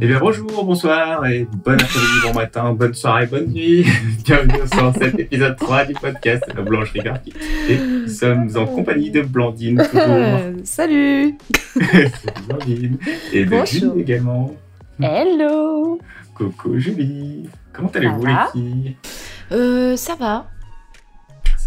Eh bien, bonjour, bonsoir, et bon après-midi, bon matin, bonne soirée, bonne nuit. Bienvenue sur cet épisode 3 du podcast La Blancherie Graphique. Et nous sommes en compagnie de Blandine, toujours. Salut Salut Blandine. Et de Bonjour. Julie également. Hello Coucou Julie. Comment allez-vous, les filles? Euh, Ça va.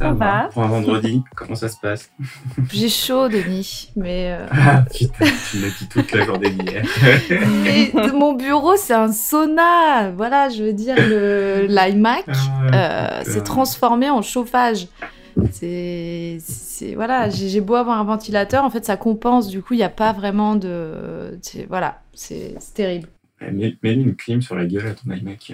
Ça, Ça va. va. Pour un vendredi, comment ça se passe J'ai chaud, Denis. Mais, euh, Ah putain, tu me dit toute la journée d'hier. mais mon bureau, c'est un sauna. Voilà, je veux dire, le l'iMac Ah, euh, s'est transformé en chauffage. C'est, c'est voilà, j'ai j'ai beau avoir un ventilateur, en fait, ça compense. Du coup, il n'y a pas vraiment de, c'est- voilà, c'est c'est terrible. Eh, Mets, mets une clim sur la gueule à ton iMac.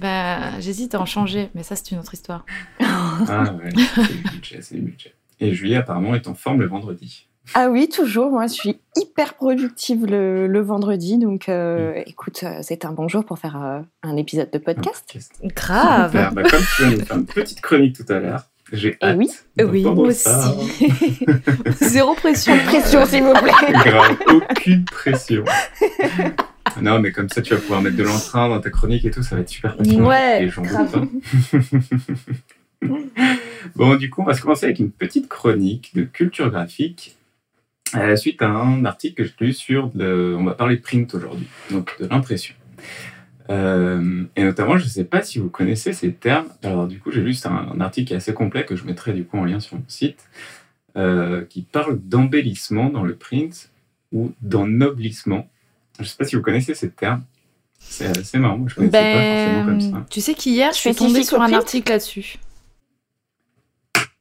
Ben, j'hésite à en changer, mais ça, c'est une autre histoire. Ah ouais, c'est le budget, c'est le budget. Et Julie apparemment est en forme le vendredi. Ah oui, toujours. Moi, je suis hyper productive le, le vendredi. Donc, euh, écoute, euh, c'est un bon jour pour faire euh, un épisode de podcast. Grave. Super. Bah, comme tu viens de faire une petite chronique tout à l'heure, j'ai Eh hâte oui, Oui, d'entendre moi ça. aussi. Zéro pression. Pression, s'il vous plaît. Grave, aucune pression. Non, mais comme ça, tu vas pouvoir mettre de l'entrain dans ta chronique et tout, ça va être super passionnant. Ouais, pas. bon, du coup, on va se commencer avec une petite chronique de culture graphique. euh, suite à un article que j'ai lu sur le... On va parler de print aujourd'hui, donc de l'impression. Euh, et notamment, je ne sais pas si vous connaissez ces termes. Alors, du coup, j'ai lu c'est un, un article qui est assez complet que je mettrai du coup en lien sur mon site, euh, qui parle d'embellissement dans le print ou d'ennoblissement. Je ne sais pas si vous connaissez ces termes. C'est assez marrant, moi je ne connaissais pas forcément comme ça. Ben, tu sais qu'hier, je suis tombée sur un article là-dessus.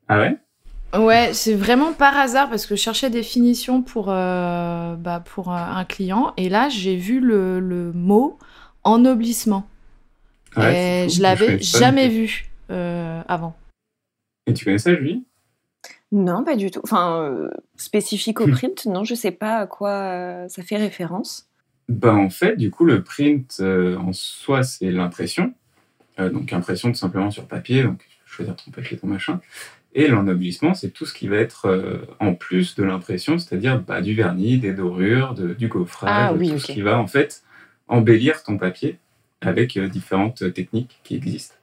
Ah ouais? Ouais, c'est vraiment par hasard parce que je cherchais des finitions pour, euh, bah, pour euh, un client et là j'ai vu le, le mot ennoblissement. Ouais, et je l'avais pas jamais vu euh, avant. Et tu connais ça, Julie? Non, pas du tout. Enfin, euh, spécifique au Hmm. print, non, je sais pas à quoi euh, ça fait référence. Ben, en fait, du coup, le print euh, en soi, c'est l'impression. Euh, donc, impression tout simplement sur papier, donc choisir ton papier, ton machin. Et l'ennoblissement, c'est tout ce qui va être euh, en plus de l'impression, c'est-à-dire bah, du vernis, des dorures, de- du gaufrage, Ah oui, tout ce qui va en fait embellir ton papier avec différentes techniques qui existent.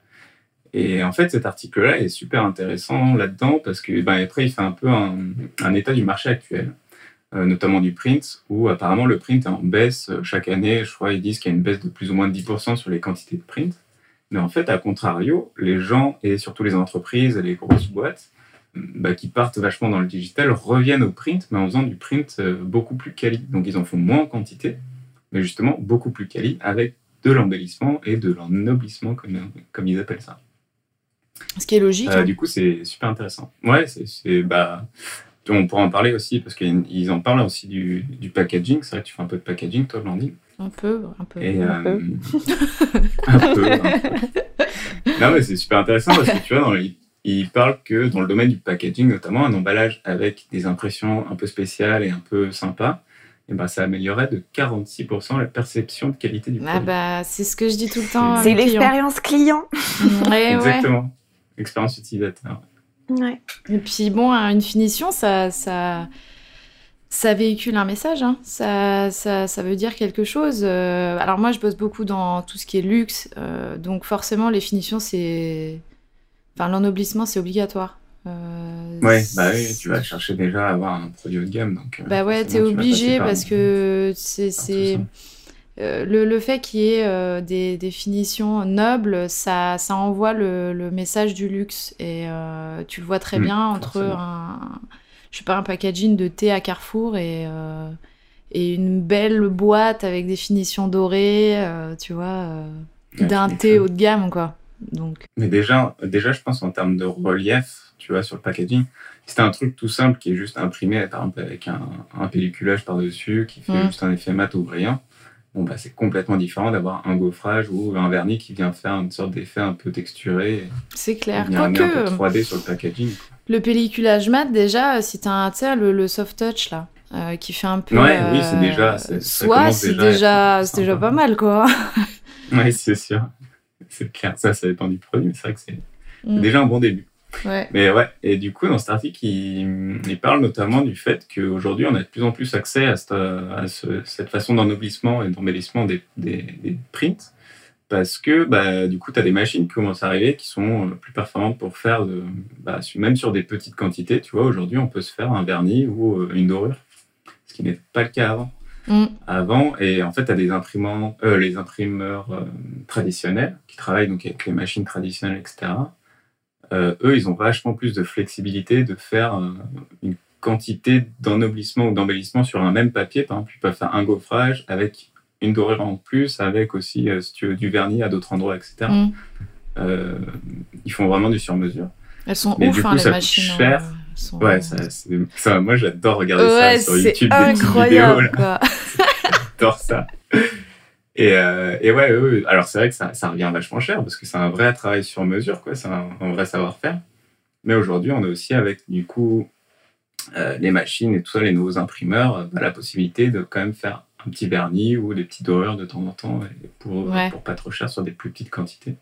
Et en fait, cet article-là est super intéressant là-dedans parce que ben, après, il fait un peu un, un état du marché actuel, notamment du print, où apparemment le print est en baisse euh, chaque année. Je crois ils disent qu'il y a une baisse de plus ou moins de 10% sur les quantités de print. Mais en fait, à contrario, les gens et surtout les entreprises et les grosses boîtes bah, qui partent vachement dans le digital reviennent au print, mais en faisant du print euh, beaucoup plus quali. Donc ils en font moins en quantité, mais justement beaucoup plus quali avec de l'embellissement et de l'ennoblissement, comme, comme ils appellent ça. Ce qui est logique. Euh, hein. du coup, c'est super intéressant. Ouais, c'est- bah, on pourra en parler aussi parce qu'ils en parlent aussi du, du packaging. C'est vrai que tu fais un peu de packaging, toi, Blandine. Un peu, un peu. Et, Un euh, un peu. un peu. Non, mais c'est super intéressant parce que tu vois, dans les- il parle que dans le domaine du packaging, notamment, un emballage avec des impressions un peu spéciales et un peu sympas, et ben, ça améliorerait de 46% la perception de qualité du Ah produit. bah, c'est ce que je dis tout le temps. C'est clients. l'expérience client. Ouais, ouais. Exactement. Expérience utilisateur. Ouais. Et puis bon, une finition, ça, ça, ça véhicule un message. hein. Ça, ça, ça veut dire quelque chose. Euh, alors moi, je bosse beaucoup dans tout ce qui est luxe, euh, donc forcément, les finitions, c'est, enfin, l'ennoblissement, c'est obligatoire. Euh, Ouais, bah oui, tu vas chercher déjà à avoir un produit haut de gamme. Donc, Bah ouais, t'es obligé par- parce que c'est, euh, le, le fait qu'il y ait euh, des, des finitions nobles, ça, ça envoie le, le message du luxe. Et euh, tu le vois très Mm, bien entre forcément. un, je sais pas, un packaging de thé à Carrefour et, et une belle boîte avec des finitions dorées, tu vois, Ouais, d'un thé haut de gamme, quoi. Donc, Mais déjà, déjà, je pense en termes de relief, tu vois, sur le packaging, c'était un truc tout simple qui est juste imprimé, par exemple, avec un, un pelliculage par-dessus, qui fait Mm. juste un effet mat ou brillant, bon, bah, c'est complètement différent d'avoir un gaufrage ou un vernis qui vient faire une sorte d'effet un peu texturé, c'est clair. venir amener un peu Quoique, 3D sur le packaging. le pelliculage mat, déjà, si t'as un, tu sais, le, le soft touch, là, euh, qui fait un peu... Ouais, oui, euh, c'est déjà- Soit c'est déjà déjà, pas mal, quoi. Oui, c'est sûr. C'est clair. Ça, ça dépend du produit, mais c'est vrai que c'est Mm. déjà un bon début. Mais ouais, et du coup, dans cet article, il, il parle notamment du fait qu'aujourd'hui, on a de plus en plus accès à cette, à cette façon d'ennoblissement et d'embellissement des, des, des, prints. Parce que bah, du coup, tu as des machines qui commencent à arriver qui sont euh, plus performantes pour faire, de, bah, même sur des petites quantités. Tu vois, aujourd'hui, on peut se faire un vernis ou euh, une dorure, ce qui n'était pas le cas avant. Mm. Avant, et en fait, tu as des imprimants, euh, les imprimeurs euh, traditionnels qui travaillent donc avec les machines traditionnelles, etc. Euh, eux, ils ont vachement plus de flexibilité de faire une quantité d'ennoblissement ou d'embellissement sur un même papier. Par exemple, ils peuvent faire un gaufrage avec une dorure en plus, avec aussi, si tu veux, du vernis à d'autres endroits, etc. Mm. ils font vraiment du sur-mesure. Elles sont Mais ouf, hein, les machines. Cher. Ouais, ça, ça, moi j'adore regarder ça sur YouTube, incroyable, petites vidéos. j'adore ça. Et, euh, et ouais, alors c'est vrai que ça, ça, revient vachement cher parce que c'est un vrai travail sur mesure, quoi. C'est un, vrai savoir-faire. Mais aujourd'hui, on a aussi avec du coup euh, les machines et tout ça, les nouveaux imprimeurs, bah, la possibilité de quand même faire un petit vernis ou des petites dorures de temps en temps pour, pour pas trop cher sur des plus petites quantités.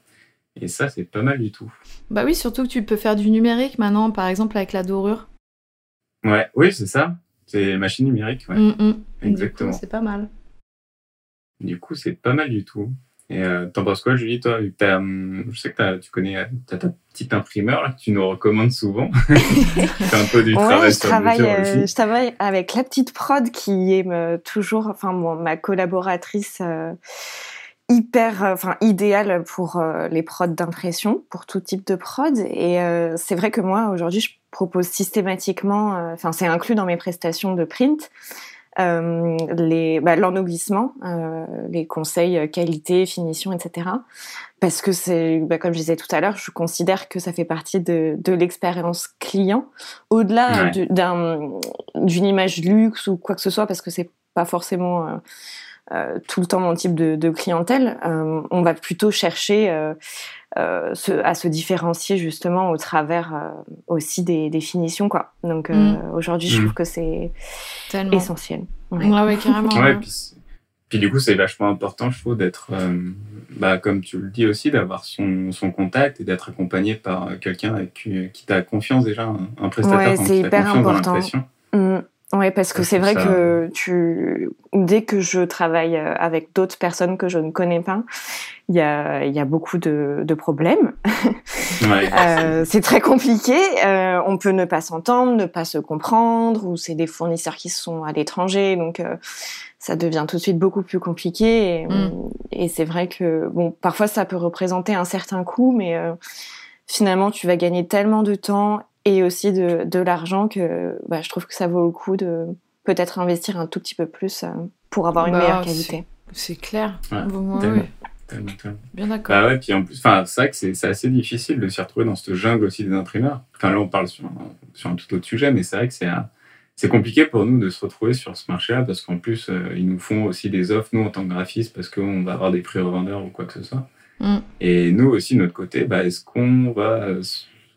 Et ça, c'est pas mal du tout. Bah oui, surtout que tu peux faire du numérique maintenant, par exemple avec la dorure. Ouais, oui, c'est ça. C'est machine numérique, ouais. Mm, mm. Exactement. C'est pas mal. Du coup, c'est pas mal du tout. Et euh, t'en penses quoi, Julie, toi? Hum, Je sais que tu connais as ta petite imprimeur là, que tu nous recommandes souvent. c'est un peu du travail je travaille, euh, je travaille avec la petite prod qui est euh, toujours, enfin, ma collaboratrice hyper, euh, enfin idéal pour euh, les prods d'impression, pour tout type de prod. Et euh, c'est vrai que moi aujourd'hui, je propose systématiquement, enfin c'est inclus dans mes prestations de print, les bah, l'ennoblissement, les conseils qualité, finition, etc. Parce que c'est, bah, comme je disais tout à l'heure, je considère que ça fait partie de, de l'expérience client, au-delà d'une image luxe ou quoi que ce soit, parce que c'est pas forcément euh, tout le temps mon type de, clientèle. Euh, on va plutôt chercher euh, à se différencier justement au travers aussi des, définitions. Quoi. Donc mm. aujourd'hui, je trouve mm. que c'est essentiel. Ouais, ouais, carrément. ouais, puis, du coup, c'est vachement important, je trouve, d'être, bah, comme tu le dis aussi, d'avoir son, son, contact et d'être accompagné par quelqu'un avec qui, qui t'a confiance déjà, un, prestataire. Ouais, c'est hyper important. Mmh. Oui, parce que c'est vrai que tu, dès que je travaille euh, avec d'autres personnes que je ne connais pas, il y a, y a beaucoup de, de problèmes. Ouais. euh, c'est très compliqué. Euh, on peut ne pas s'entendre, ne pas se comprendre, ou c'est des fournisseurs qui sont à l'étranger, donc euh, ça devient tout de suite beaucoup plus compliqué. Et, mm. et c'est vrai que bon, parfois ça peut représenter un certain coût, mais euh, finalement tu vas gagner tellement de temps et aussi de, de l'argent que bah, je trouve que ça vaut le coup de peut-être investir un tout petit peu plus euh, pour avoir une bah, meilleure qualité. C'est clair. Bien d'accord. Bah ouais, puis en plus, c'est vrai que c'est assez difficile de s'y retrouver dans cette jungle aussi des imprimeurs. Enfin, là, on parle sur un, sur un tout autre sujet, mais c'est vrai que c'est c'est compliqué pour nous de se retrouver sur ce marché-là parce qu'en plus, euh, ils nous font aussi des offres, nous, en tant que graphistes, parce qu'on va avoir des prix revendeurs ou quoi que ce soit. Mm. Et nous aussi, de notre côté, bah, est-ce qu'on va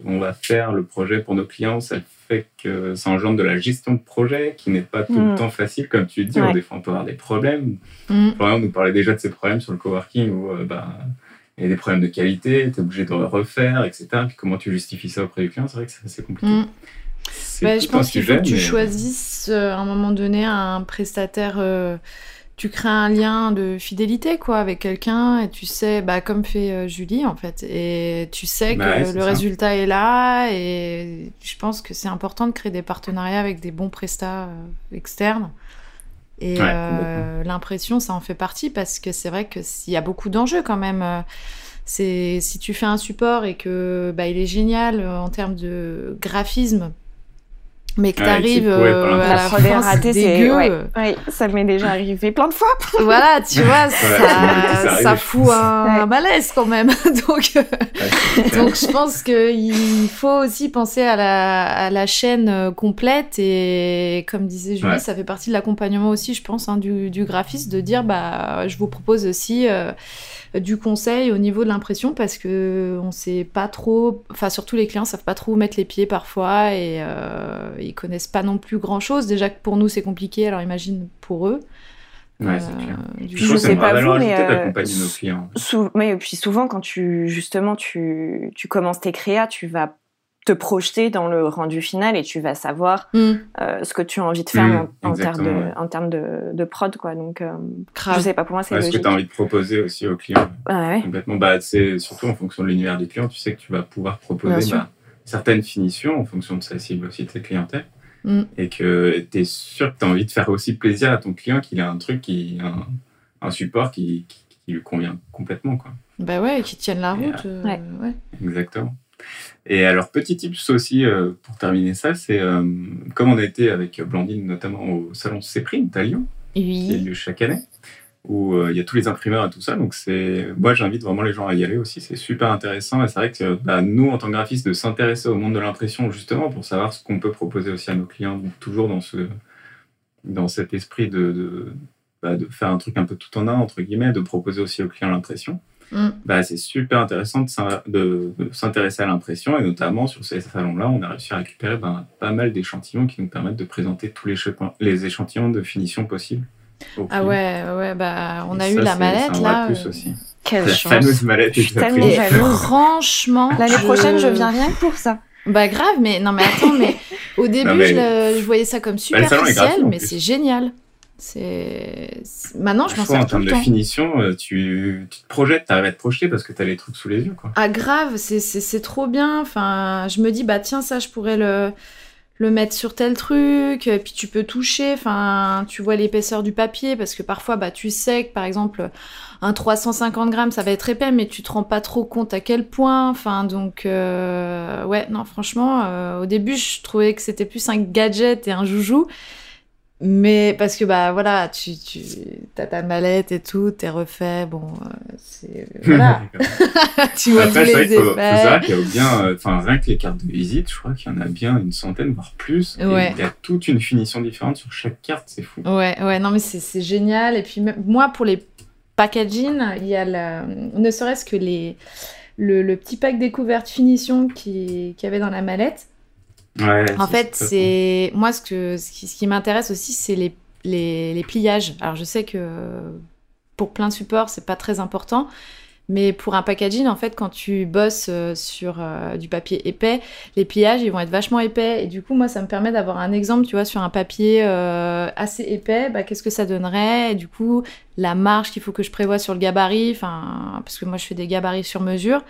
on va faire le projet pour nos clients, ça fait que ça engendre de la gestion de projet qui n'est pas tout le mm. temps facile, comme tu dis, des fois on peut avoir des problèmes. Mm. Florian nous parlait déjà de ces problèmes sur le coworking où euh, bah, il y a des problèmes de qualité, tu es obligé de refaire, etc. Puis comment tu justifies ça auprès du client, c'est vrai que c'est assez compliqué. Mm. Bah, je pense qu'il faut que tu choisisses euh, à un moment donné un prestataire. Euh, tu crées un lien de fidélité quoi avec quelqu'un et tu sais bah comme fait euh, Julie en fait. Et tu sais bah que le résultat est là et je pense que c'est important de créer des partenariats avec des bons prestats euh, externes. Et euh, l'impression ça en fait partie parce que c'est vrai que s'il y a beaucoup d'enjeux quand même c'est si tu fais un support et que bah, il est génial en termes de graphisme mais que t'arrives euh, à la fin, c'est dégueu. Ouais, ça m'est déjà arrivé plein de fois. voilà, tu vois, ça, ça, fout un, malaise quand même. donc, euh, donc je pense qu'il faut aussi penser à la, à la chaîne euh, complète. Et comme disait Julie, ça fait partie de l'accompagnement aussi, je pense, hein, du, du graphiste, de dire, bah, je vous propose aussi du conseil au niveau de l'impression parce que on sait pas trop, enfin surtout les clients savent pas trop où mettre les pieds parfois et euh, ils connaissent pas non plus grand chose. Déjà que pour nous c'est compliqué, alors imagine pour eux. Ouais, c'est clair. Euh, je sais pas vous, mais, euh, nos clients. mais puis souvent quand tu justement tu, tu commences tes créas, tu vas te projeter dans le rendu final et tu vas savoir mm. euh, ce que tu as envie de faire mm, en, termes de, en termes de, de, prod quoi. Donc euh, je sais pas pour moi c'est ouais, ce que tu as envie de proposer aussi aux clients. Complètement. Bah c'est surtout en fonction de l'univers des clients tu sais que tu vas pouvoir proposer bah, certaines finitions en fonction de sa cible aussi de sa clientèle. Mm. et que tu es sûr que tu as envie de faire aussi plaisir à ton client qu'il ait un truc qui un, un support qui, qui, lui convient complètement quoi. Bah ouais qui tienne la route euh, ouais. exactement et alors, petit tips aussi euh, pour terminer ça, c'est euh, comme on a été avec Blandine notamment au salon Cprint à Lyon, qui a lieu chaque année, où euh, il y a tous les imprimeurs et tout ça. Donc, c'est moi, j'invite vraiment les gens à y aller aussi. C'est super intéressant. Et c'est vrai que bah, nous, en tant que graphistes, de s'intéresser au monde de l'impression, justement, pour savoir ce qu'on peut proposer aussi à nos clients, toujours dans, ce, dans cet esprit de, de, bah, de faire un truc un peu tout en un, entre guillemets, de proposer aussi aux clients l'impression. Mm. Bah, c'est super intéressant de, s'intéresser à l'impression et notamment sur ces salons-là, on a réussi à récupérer ben, pas mal d'échantillons qui nous permettent de présenter tous les, les échantillons de finition possibles. Ah ouais, ouais, bah on a eu la mallette là. Plus euh, aussi. Quelle la chance. fameuse mallette. Je Franchement, l'année prochaine, je viens rien que pour ça. Bah grave, mais non mais attends, mais au début Je, voyais ça comme bah, superficiel, mais c'est génial. C'est maintenant je pense en termes de finition, euh, tu, tu, te projettes, tu arrives à te projeter parce que tu as les trucs sous les yeux quoi. Ah grave, c'est trop bien. Enfin, je me dis bah tiens ça je pourrais le le mettre sur tel truc, et puis tu peux toucher, enfin, tu vois l'épaisseur du papier, parce que parfois, bah, tu sais que, par exemple, un 350 grammes, ça va être épais, mais tu te rends pas trop compte à quel point, enfin, donc, euh, ouais, non, franchement, euh, au début, je trouvais que c'était plus un gadget et un joujou, mais parce que bah voilà, tu, tu as ta mallette et tout, t'es refait, bon, euh, c'est voilà. tu vois Après, tous les effets. Faut, qu'il y a bien, euh, enfin rien que les cartes de visite, je crois qu'il y en a bien une centaine voire plus. Ouais. Il y a toute une finition différente sur chaque carte, c'est fou. Ouais, ouais, non mais c'est génial. Et puis moi pour les packaging, il y a la, ne serait-ce que les le, le, petit pack découverte finition qui qu'il y avait dans la mallette en fait, c'est moi ce que ce qui, m'intéresse aussi, c'est les, les, les, pliages. Alors je sais que pour plein de supports, c'est pas très important, mais pour un packaging, en fait, quand tu bosses euh, sur euh, du papier épais, les pliages ils vont être vachement épais. Et du coup, moi, ça me permet d'avoir un exemple, tu vois, sur un papier euh, assez épais, bah, qu'est-ce que ça donnerait? Et du coup, la marge qu'il faut que je prévoie sur le gabarit, enfin, parce que moi, je fais des gabarits sur mesure.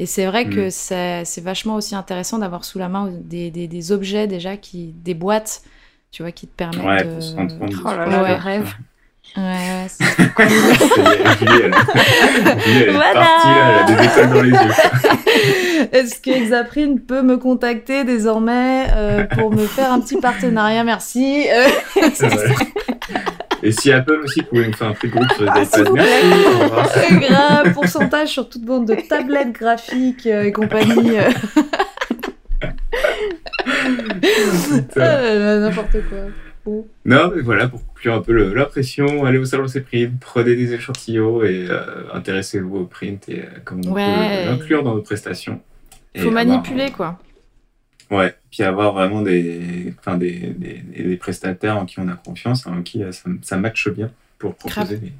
Et c'est vrai que mm. c'est vachement aussi intéressant d'avoir sous la main des, des, des, objets déjà, qui, des boîtes, tu vois, qui te permettent ouais, de... Se rendre compte oh là là, ouais. rêve. Ouais, ouais, c'est cool. Julie, elle, est voilà. partie, là, elle a des étoiles dans les yeux. Est-ce que Exaprine peut me contacter désormais euh, pour me faire un petit partenariat? Merci. Euh, et si Apple aussi pouvait nous faire un prix groupe sur les ah, iPads, merci. C'est grave, pourcentage sur toute bande de tablettes graphiques euh, et compagnie. Euh. ah, N'importe quoi. Non, mais voilà, pour conclure un peu l'impression, allez au salon C-Print, prenez des échantillons et euh, intéressez-vous au print et comment on peut l'inclure dans nos prestations. Il faut manipuler, quoi. Ouais, puis avoir vraiment des, enfin des, des, des, prestataires en qui on a confiance, en qui euh, ça, ça matche bien pour proposer des,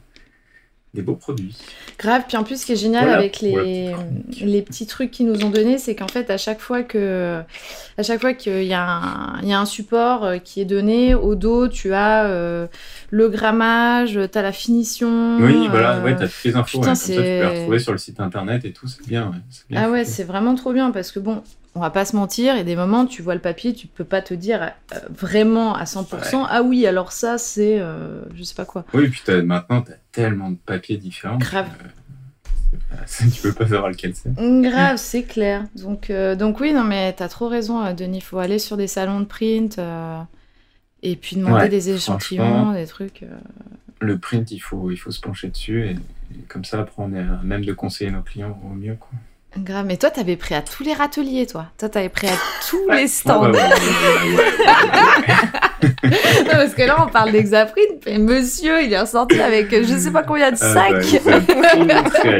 des, beaux produits. Grave, puis en plus, ce qui est génial avec les, les petits trucs qu'ils nous ont donnés, c'est qu'en fait, à chaque fois que, à chaque fois qu'il y, a un, il y a un support euh, qui est donné, au dos, tu as euh, le grammage, tu as la finition. Oui, voilà, ouais, tu as toutes les infos. Putain, ouais, comme ça, tu peux les retrouver sur le site internet et tout, c'est bien, bien. Ah ouais, c'est vraiment trop bien parce que bon, on va pas se mentir, il y a des moments, tu vois le papier, tu peux pas te dire euh, vraiment à 100%, ah oui, alors ça, c'est euh, je sais pas quoi. Oui, puis as, maintenant, tu as tellement de papiers différents. Grave. Que, tu peux pas savoir lequel c'est. Grave, c'est clair. Donc, euh, donc oui, non, mais tu as trop raison, Denis, il faut aller sur des salons de print et puis demander des échantillons, des trucs. Le print, il faut, il faut se pencher dessus et, et comme ça, après, on est à même de conseiller nos clients au mieux. Quoi. Grave, mais toi, t'avais pris à tous les râteliers, toi. Toi, t'avais pris à tous les stands. non, parce que là, on parle d'Exaprint, mais monsieur, il est ressorti avec je sais pas combien de ah, sacs. Bah,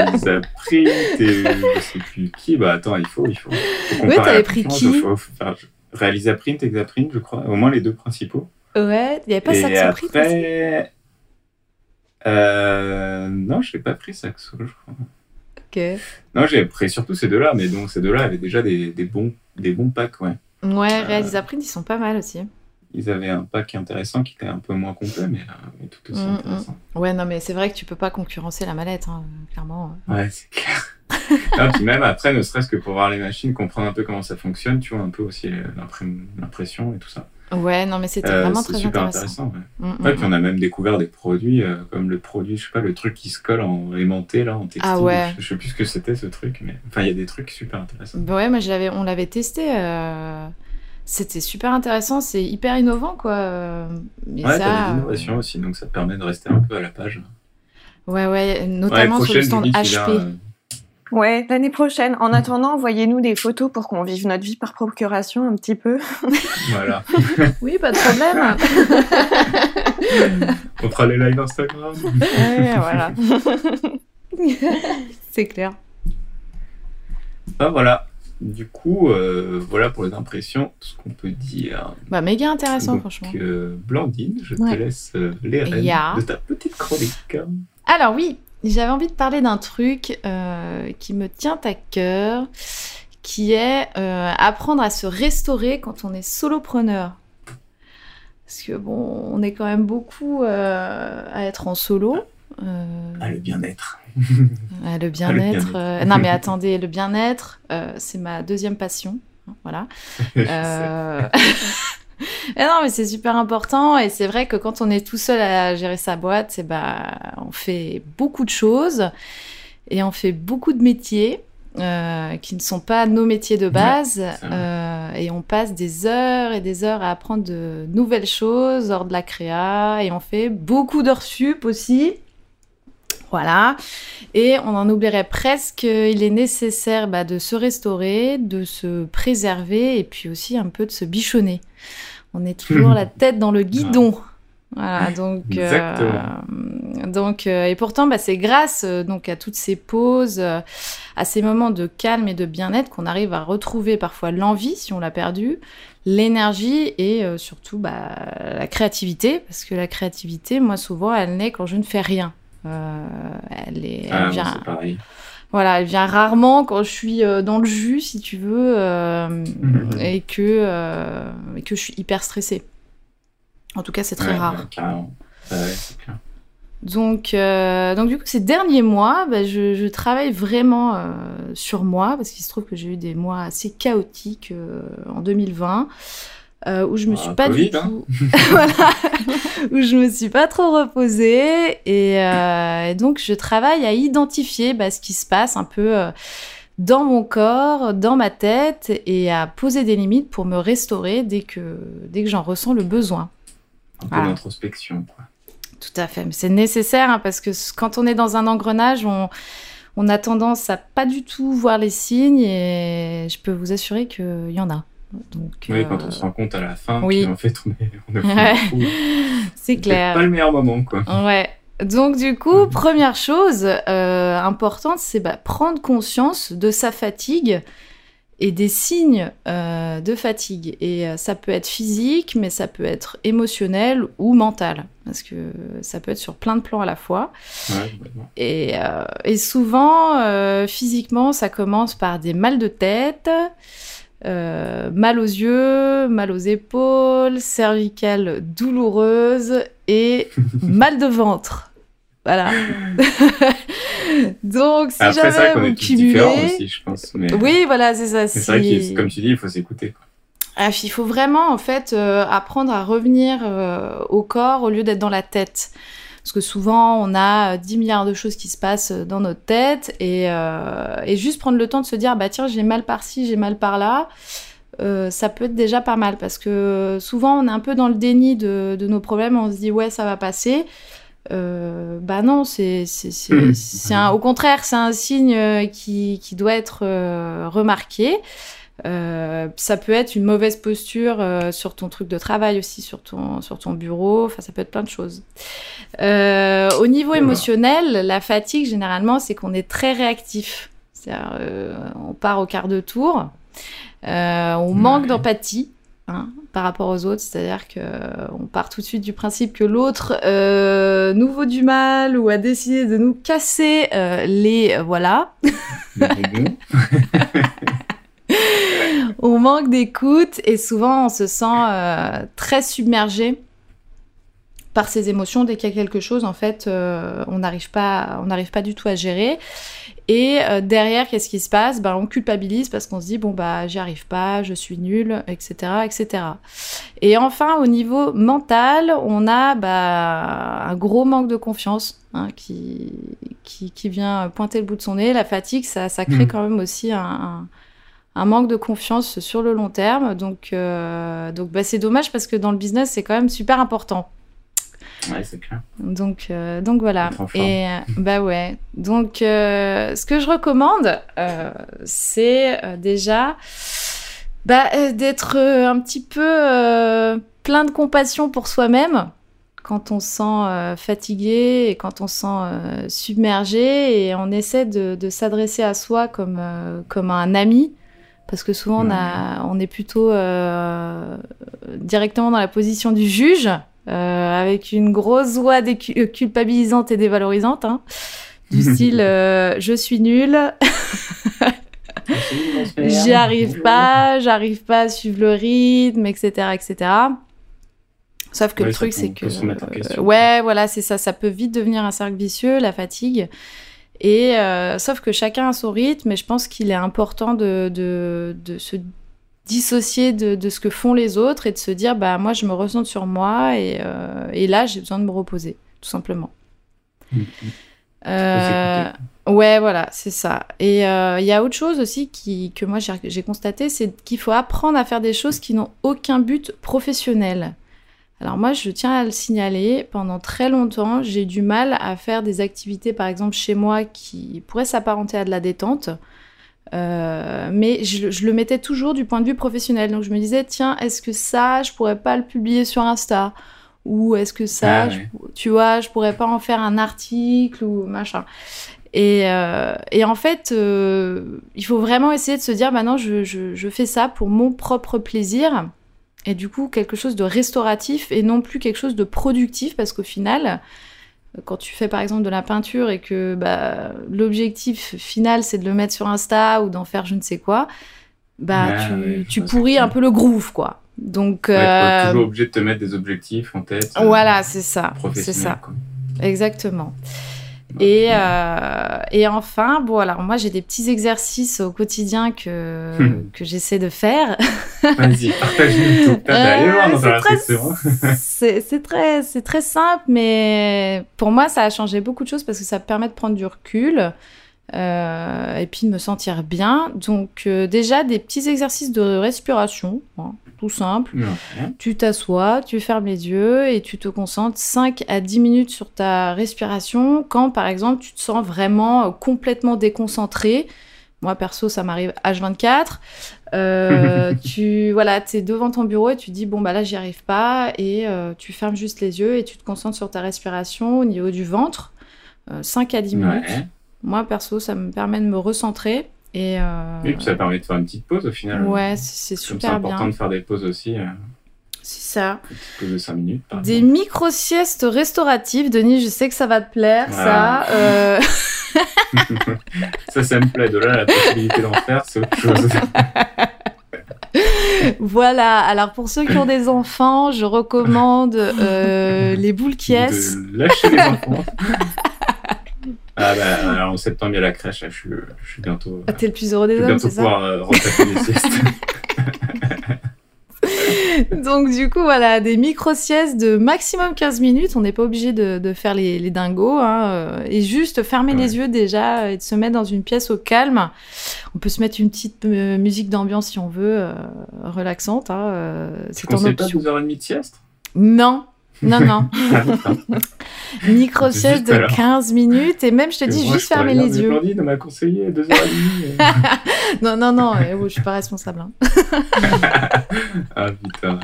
Exaprint, et je sais plus qui. Bah attends, il faut, il faut. faut ouais, t'avais pris qui faire, Réalisaprint, Exaprint, je crois. Au moins les deux principaux. Ouais, il n'y avait pas Saxo après... Euh... Non, je n'ai pas pris Saxo, je crois. Non, j'ai pris surtout ces deux-là, mais donc ces deux-là avaient déjà des, des, bons, des bons packs, ouais. Ouais, euh... ils sont pas mal aussi. Ils avaient un pack intéressant qui était un peu moins complet, mais, euh, tout aussi mm, mm. intéressant. Ouais, non, mais c'est vrai que tu peux pas concurrencer la mallette, hein, clairement. Ouais, c'est clair. non, puis même après, ne serait-ce que pour voir les machines, comprendre un peu comment ça fonctionne, tu vois, un peu aussi l'impression et tout ça. Ouais, non, mais c'était euh, vraiment très super intéressant. ouais. Mm, puis on a même découvert des produits, euh, comme le produit, je sais pas, le truc qui se colle en aimanté, là, en textile. Ah ouais. Je, sais plus ce que c'était ce truc, mais enfin, il y a des trucs super intéressants. Bah ouais, moi, on l'avait testé. Euh, c'était super intéressant, c'est hyper innovant, quoi. Mais ouais, t'as des innovations aussi, donc ça te permet de rester un peu à la page. Ouais, ouais, notamment sur le stand HP. Ouais, l'année prochaine. En attendant, envoyez-nous des photos pour qu'on vive notre vie par procuration un petit peu. Voilà. oui, pas de problème. On fera les lives Instagram. Ouais, voilà. C'est clair. Ah, voilà. Du coup, euh, voilà pour les impressions, ce qu'on peut dire. Bah, méga intéressant, franchement. Euh, Blandine, je te laisse euh, les rênes de ta petite chronique. Alors oui, j'avais envie de parler d'un truc euh, qui me tient à cœur, qui est euh, apprendre à se restaurer quand on est solopreneur. Parce que bon, on est quand même beaucoup euh, à être en solo. Ah, le bien-être. Ah, le bien-être. non, mais attendez, le bien-être, c'est ma deuxième passion. Voilà. Et non, mais c'est super important. Et c'est vrai que quand on est tout seul à gérer sa boîte, c'est bah, on fait beaucoup de choses et on fait beaucoup de métiers. Euh, qui ne sont pas nos métiers de base euh, et on passe des heures et des heures à apprendre de nouvelles choses hors de la créa et on fait beaucoup d'heures sup aussi voilà. Et on en oublierait presque, il est nécessaire bah, de se restaurer, de se préserver et puis aussi un peu de se bichonner on est toujours la tête dans le guidon. Voilà, donc, euh, donc euh, et pourtant, bah, c'est grâce euh, donc à toutes ces pauses, à ces moments de calme et de bien-être qu'on arrive à retrouver parfois l'envie si on l'a perdu, l'énergie et surtout bah, la créativité, parce que la créativité, moi souvent, elle naît quand je ne fais rien. elle est, elle ah, vient, voilà, elle vient rarement quand je suis euh, dans le jus, si tu veux, euh, mhm. et, que, euh, que je suis hyper stressée. En tout cas, c'est très rare. Donc, donc, du coup, ces derniers mois, bah, je, travaille vraiment sur moi, parce qu'il se trouve que j'ai eu des mois assez chaotiques en 2020. Euh, où je me suis pas du hein. tout, voilà, où je me suis pas trop reposée et, euh, donc je travaille à identifier bah, ce qui se passe un peu euh, dans mon corps, dans ma tête et à poser des limites pour me restaurer dès que dès que j'en ressens le besoin. Un peu d'introspection, quoi. Tout à fait, mais c'est nécessaire hein, parce que quand on est dans un engrenage, on on a tendance à pas du tout voir les signes et je peux vous assurer qu'il y en a. Donc, oui, quand on se rend compte à la fin, oui. en fait, on est, on est C'est clair. pas le meilleur moment, quoi. Ouais. Donc, du coup, mm. première chose euh, importante, c'est bah, prendre conscience de sa fatigue et des signes euh, de fatigue. Et euh, ça peut être physique, mais ça peut être émotionnel ou mental, parce que ça peut être sur plein de plans à la fois. Ouais, et, et, souvent, physiquement, ça commence par des mal de tête. Euh, mal aux yeux, mal aux épaules, cervicale douloureuse et mal de ventre. Voilà. Donc, si jamais vous cumulez... aussi, je pense. Oui, voilà, c'est ça. C'est vrai que, comme tu dis, il faut s'écouter. Ah, il faut vraiment, en fait, euh, apprendre à revenir euh, au corps au lieu d'être dans la tête. Parce que souvent, on a 10 milliards de choses qui se passent dans notre tête et, euh, et juste prendre le temps de se dire, bah tiens, j'ai mal par-ci, j'ai mal par-là. Euh, ça peut être déjà pas mal parce que souvent on est un peu dans le déni de, de nos problèmes, on se dit ouais ça va passer. Euh, bah non, c'est au contraire c'est un signe euh, qui, qui doit être remarqué. Euh, ça peut être une mauvaise posture euh, sur ton truc de travail aussi, sur ton, sur ton bureau. Enfin, ça peut être plein de choses. Euh, au niveau émotionnel, la fatigue, généralement, c'est qu'on est très réactif. on part au quart de tour. on manque d'empathie. hein, par rapport aux autres, c'est-à-dire qu'on part tout de suite du principe que l'autre nous vaut du mal ou a décidé de nous casser les voilà. on manque d'écoute et souvent on se sent très submergé par ses émotions. Dès qu'il y a quelque chose, en fait, euh, on n'arrive pas, on n'arrive pas du tout à gérer. Et euh, derrière, qu'est-ce qui se passe? Ben, On culpabilise parce qu'on se dit, bon, bah, j'y arrive pas, je suis nul, etc., etc. Et enfin, au niveau mental, on a bah, un gros manque de confiance hein, qui, qui, vient pointer le bout de son nez. La fatigue, ça, ça crée mmh. quand même aussi un, un, manque de confiance sur le long terme. Donc, euh, donc bah, c'est dommage parce que dans le business, c'est quand même super important. Ouais, c'est clair. Donc, euh, donc voilà. Et euh, bah ouais. Donc, euh, ce que je recommande, c'est déjà bah, d'être un petit peu plein de compassion pour soi-même quand on se sent fatigué et quand on se sent submergé et on essaie de, de s'adresser à soi comme, comme un ami parce que souvent on, a, on est plutôt directement dans la position du juge euh, avec une grosse voix euh, culpabilisante et dévalorisante, hein, du style euh, je suis nulle, j'y arrive pas, j'arrive pas à suivre le rythme, etc., etc. Sauf que le truc, c'est que. ouais, voilà, c'est ça. Ça peut vite devenir un cercle vicieux, la fatigue. Et sauf que chacun a son rythme, et je pense qu'il est important de, de, de, se dissocier de, ce que font les autres et de se dire bah moi je me ressens sur moi et, euh, et là j'ai besoin de me reposer tout simplement. Mmh. Euh, ouais voilà c'est ça. Et euh, il y a autre chose aussi qui, que moi j'ai constaté c'est qu'il faut apprendre à faire des choses qui n'ont aucun but professionnel. Alors moi, je tiens à le signaler, pendant très longtemps, j'ai du mal à faire des activités, par exemple chez moi, qui pourraient s'apparenter à de la détente. Euh, mais je, le mettais toujours du point de vue professionnel. Donc je me disais, tiens, est-ce que ça, je pourrais pas le publier sur Insta? Ou est-ce que ça, ah tu vois, je pourrais pas en faire un article ou machin et, euh, et en fait, euh, il faut vraiment essayer de se dire, maintenant, je, je, je, fais ça pour mon propre plaisir. Et du coup, quelque chose de restauratif et non plus quelque chose de productif, parce qu'au final, quand tu fais par exemple de la peinture et que bah, l'objectif final c'est de le mettre sur Insta ou d'en faire je ne sais quoi, bah tu, pourris un peu le groove quoi. Donc ouais, euh... toujours obligé de te mettre des objectifs en tête. Voilà, c'est ça. C'est ça. Exactement. Et, euh, et enfin, bon, alors moi j'ai des petits exercices au quotidien que, que j'essaie de faire. Vas-y, partage-nous tout. Euh, c'est très, c'est très simple, mais pour moi ça a changé beaucoup de choses parce que ça permet de prendre du recul. Euh, et puis de me sentir bien. Donc déjà des petits exercices de respiration, hein, tout simple. Tu t'assois, tu fermes les yeux et tu te concentres 5 à 10 minutes sur ta respiration quand, par exemple, tu te sens vraiment euh, complètement déconcentré. Moi, perso, ça m'arrive H24. Euh, tu voilà, es devant ton bureau et tu dis, bon, bah là, j'y arrive pas. Et euh, tu fermes juste les yeux et tu te concentres sur ta respiration au niveau du ventre. 5 à 10 minutes. Moi, perso, ça me permet de me recentrer. Et euh... Oui, puis ça permet de faire une petite pause au final. Ouais, c'est super bien. C'est important de faire des pauses aussi. Euh... C'est ça. Une petite pause de 5 minutes. des micro-siestes restauratives. Denis, je sais que ça va te plaire, ça. Euh... ça, ça me plaît. De là, la possibilité d'en faire, c'est autre chose. voilà, alors pour ceux qui ont des enfants, je recommande euh, les boules qui De lâcher les enfants. Ah bah, en septembre, il y a la crèche, je, suis, je suis bientôt. Ah, t'es le plus heureux des hommes, c'est ça pouvoir euh, retaper les siestes. Donc du coup, voilà, des micro-siestes de maximum 15 minutes. On n'est pas obligé de, de, faire les, les dingos. Hein, euh, et juste fermer les yeux déjà et de se mettre dans une pièce au calme. On peut se mettre une petite euh, musique d'ambiance si on veut, euh, relaxante. Hein, c'est ton option. pas 12h30 de sieste? Non, non, non. Micro-sieste de 15 minutes. Et même, je te dis, juste fermer les yeux. de m'a conseillé 2h30. non, non, non. je ne suis pas responsable. Hein. ah, putain.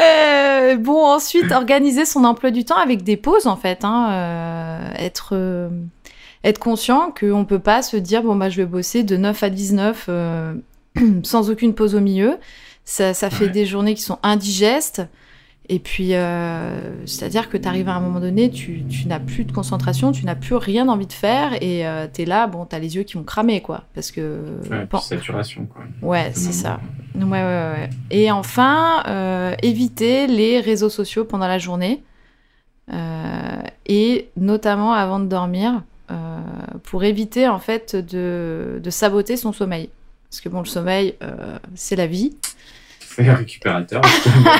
Euh, bon, ensuite, organiser son emploi du temps avec des pauses, en fait. Hein. Euh, être, euh, être conscient qu'on ne peut pas se dire, bon, bah, je vais bosser de 9 à 19 sans aucune pause au milieu Ça, ça fait des journées qui sont indigestes. Et puis, euh, c'est-à-dire que tu arrives à un moment donné, tu, tu n'as plus de concentration, tu n'as plus rien envie de faire, et euh, tu es là, bon, tu as les yeux qui vont cramer, quoi. Parce que. Ouais, saturation, quoi. Ouais, c'est ça. Ouais, ouais, ouais. Et enfin, euh, éviter les réseaux sociaux pendant la journée, et notamment avant de dormir, pour éviter, en fait, de, de saboter son sommeil. Parce que, bon, le sommeil, c'est la vie. Récupérateur,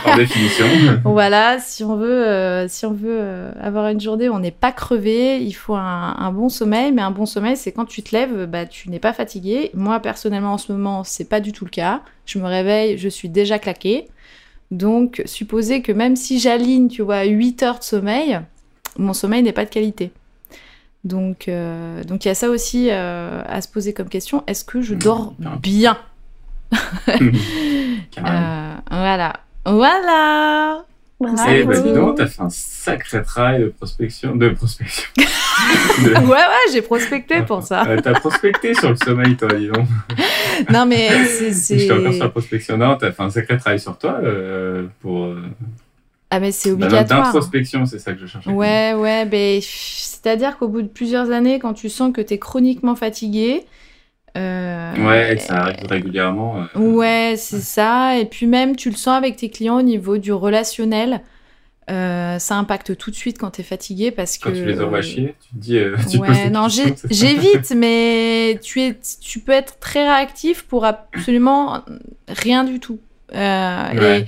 par définition. voilà, si on veut, euh, si on veut euh, avoir une journée où on n'est pas crevé, il faut un, bon sommeil. Mais un bon sommeil, c'est quand tu te lèves, bah, tu n'es pas fatigué. Moi, personnellement, en ce moment, c'est pas du tout le cas. Je me réveille, je suis déjà claquée. Donc, supposer que même si j'aligne, tu vois, 8 heures de sommeil, mon sommeil n'est pas de qualité. Donc, euh, donc il y a ça aussi à se poser comme question. Est-ce que je dors bien? euh, voilà. Voilà. Et bah, dis donc, t'as fait un sacré travail de prospection. De prospection. Ouais, ouais, j'ai prospecté pour ça. Euh, t'as prospecté sur le sommeil, toi, dis donc. non, mais c'est. Je encore sur la prospection. Non, t'as fait un sacré travail sur toi euh, pour. Ah, mais c'est obligatoire. D'introspection, c'est ça que je cherchais. Ouais, ouais, mais c'est-à-dire qu'au bout de plusieurs années, quand tu sens que t'es chroniquement fatigué, euh, ouais, ça arrive régulièrement. Euh. Ouais, c'est ça. Et puis même, tu le sens avec tes clients au niveau du relationnel. Euh, ça impacte tout de suite quand tu es fatigué parce que. Quand tu les envoies chier, tu te dis. tu ouais, non, j'évite, mais tu, es, tu peux être très réactif pour absolument rien du tout. et,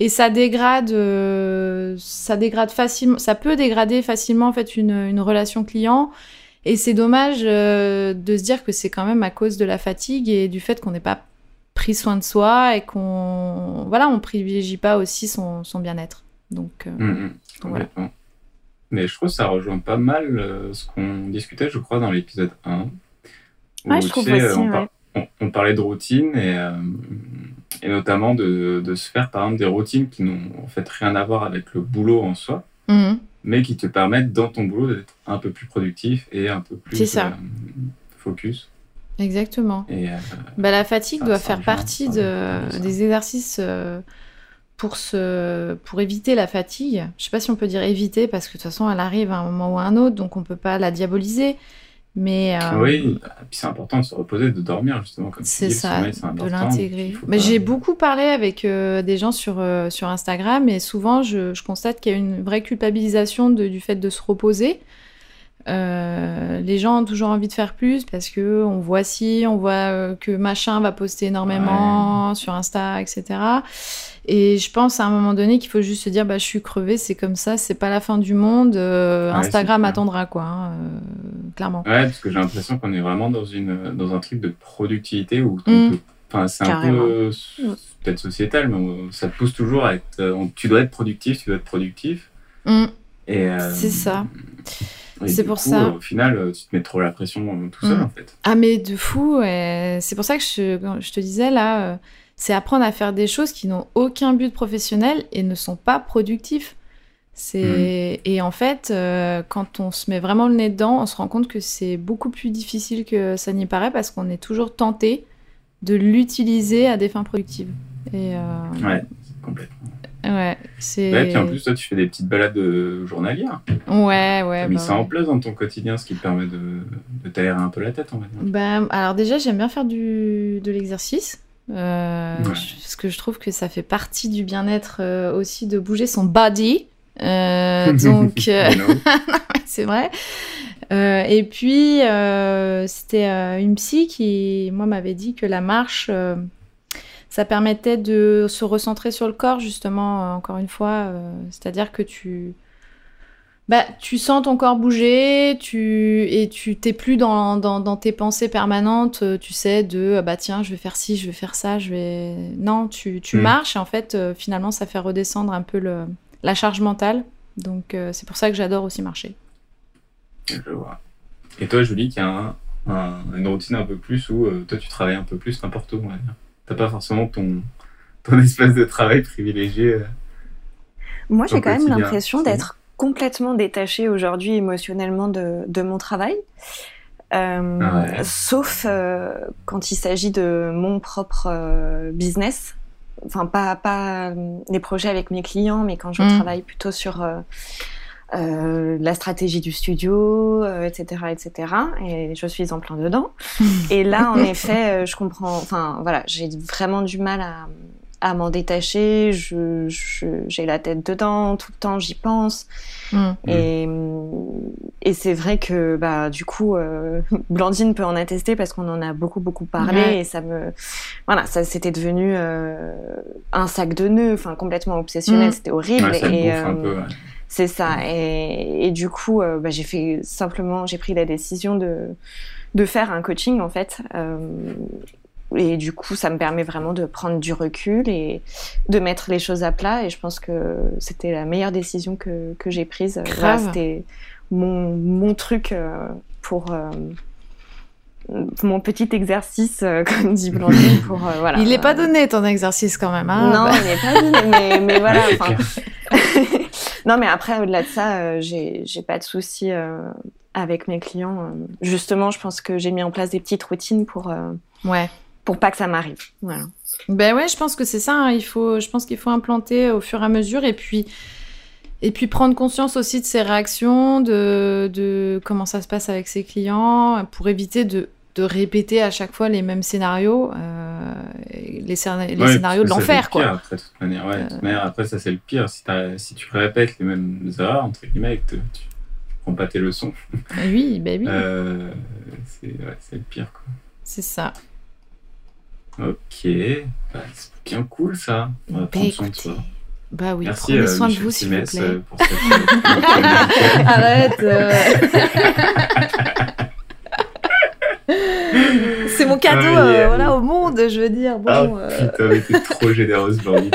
et, ça dégrade, ça dégrade facilement, ça peut dégrader facilement en fait une, une relation client. Et c'est dommage euh, de se dire que c'est quand même à cause de la fatigue et du fait qu'on n'ait pas pris soin de soi et qu'on voilà, on privilégie pas aussi son, son bien-être. Donc, euh, mm, mm, Mais je trouve que ça rejoint pas mal euh, ce qu'on discutait, je crois, dans l'épisode 1. Où, je trouve aussi, on, parlait de routine et, et notamment de, de, se faire par exemple des routines qui n'ont en fait rien à voir avec le boulot en soi. Mm mais qui te permettent dans ton boulot d'être un peu plus productif et un peu plus ça. Euh, focus. Exactement. Et, euh, bah, la fatigue doit faire partie de, des exercices euh, pour, se, pour éviter la fatigue. Je sais pas si on peut dire éviter parce que de toute façon elle arrive à un moment ou à un autre, donc on peut pas la diaboliser. Mais euh, Oui, c'est important de se reposer, de dormir justement. C'est ça, de l'intégrer. Mais j'ai beaucoup parlé avec euh, des gens sur, euh, sur Instagram et souvent je, je constate qu'il y a une vraie culpabilisation de, du fait de se reposer. les gens ont toujours envie de faire plus parce que on voit si, on voit que machin va poster énormément sur Insta, etc. Et je pense à un moment donné qu'il faut juste se dire bah, je suis crevé, c'est comme ça, c'est pas la fin du monde. Euh, Instagram attendra, quoi, hein, euh, clairement. Ouais, parce que j'ai l'impression qu'on est vraiment dans, une, dans un truc de productivité où mm. c'est un peu peut-être sociétal, mais ça te pousse toujours à être. Euh, tu dois être productif, tu dois être productif. Mm. Et c'est ça. C'est pour ça. Au final, tu te mets trop la pression tout seul, mm. en fait. Ah, mais de fou. C'est pour ça que je, je te disais là c'est apprendre à faire des choses qui n'ont aucun but professionnel et ne sont pas productifs. C'est mm. et en fait, euh, quand on se met vraiment le nez dedans, on se rend compte que c'est beaucoup plus difficile que ça n'y paraît parce qu'on est toujours tenté de l'utiliser à des fins productives. Et euh... Ouais, complètement. Ouais, c'est. Ouais, puis en plus, toi, tu fais des petites balades de journalières. Ouais, ouais. T'as mis bah ça en place dans ton quotidien, ce qui te permet de, de t'aérer un peu la tête, dire. Bah, alors déjà, j'aime bien faire du... de l'exercice. Euh, parce que je trouve que ça fait partie du bien-être euh, aussi de bouger son body. Euh, donc, c'est vrai. et puis, c'était une psy qui, moi, m'avait dit que la marche, ça permettait de se recentrer sur le corps, justement, encore une fois. C'est-à-dire que tu bah, tu sens ton corps bouger, tu et tu t'es plus dans, dans, dans, tes pensées permanentes, euh, tu sais de ah bah tiens je vais faire ci, je vais faire ça, je vais non tu, tu mm. marches et en fait euh, finalement ça fait redescendre un peu le, la charge mentale donc euh, c'est pour ça que j'adore aussi marcher. Je vois. Et toi Julie, qui a un, une routine un peu plus où toi tu travailles un peu plus n'importe où on va dire. T'as pas forcément ton ton espace de travail privilégié. Moi j'ai quand même l'impression d'être complètement détachée aujourd'hui émotionnellement de, de, mon travail. Euh, Sauf euh, quand il s'agit de mon propre euh, business. enfin pas pas les projets avec mes clients, mais quand je mm. travaille plutôt sur euh, la stratégie du studio, etc., etc. Et je suis en plein dedans. et là, en effet, je comprends. Enfin, voilà, j'ai vraiment du mal à, à m'en détacher. Je, j'ai la tête dedans tout le temps, j'y pense. Mm. Et, et c'est vrai que bah du coup, euh, Blandine peut en attester parce qu'on en a beaucoup beaucoup parlé et ça me, voilà, ça c'était devenu euh, un sac de nœuds, enfin complètement obsessionnel. Mm. C'était horrible. et, c'est ça. Et, du coup, euh, bah, j'ai fait simplement, j'ai pris la décision de, de faire un coaching en fait. Euh, et du coup, ça me permet vraiment de prendre du recul et de mettre les choses à plat. Et je pense que c'était la meilleure décision que, que j'ai prise. c'était mon, mon, truc euh, pour mon petit exercice, comme dit Blandine. Pour, voilà, il n'est pas donné ton exercice quand même. Hein non, il n'est pas donné, mais, mais voilà. non, mais après, au-delà de ça, euh, j'ai, pas de soucis euh, avec mes clients. Euh. Justement, je pense que j'ai mis en place des petites routines pour, ouais. Pour pas que ça m'arrive. Voilà. Ben ouais, je pense que c'est ça. Hein. Il faut, je pense qu'il faut implanter au fur et à mesure et puis. Et puis prendre conscience aussi de ses réactions, de, de comment ça se passe avec ses clients, pour éviter de de répéter à chaque fois les mêmes scénarios, euh, les, les scénarios de l'enfer, quoi. Après, de toute manière, ouais, manière, après, ça, c'est le pire. Si, si, tu répètes les mêmes erreurs, entre guillemets, tu, tu prends pas tes leçons. Ah oui, ben oui. Euh, c'est le pire, quoi. C'est ça. Ok, bah, c'est bien cool, ça. On va bah, prendre soin de soi. Bah oui, Merci, prenez euh, soin Michel de vous, s'il vous plaît. Euh, pour cette... Arrête C'est mon cadeau euh, voilà, au monde, je veux dire. Bon, ah, euh... Putain, mais t'es trop généreuse, Blandine.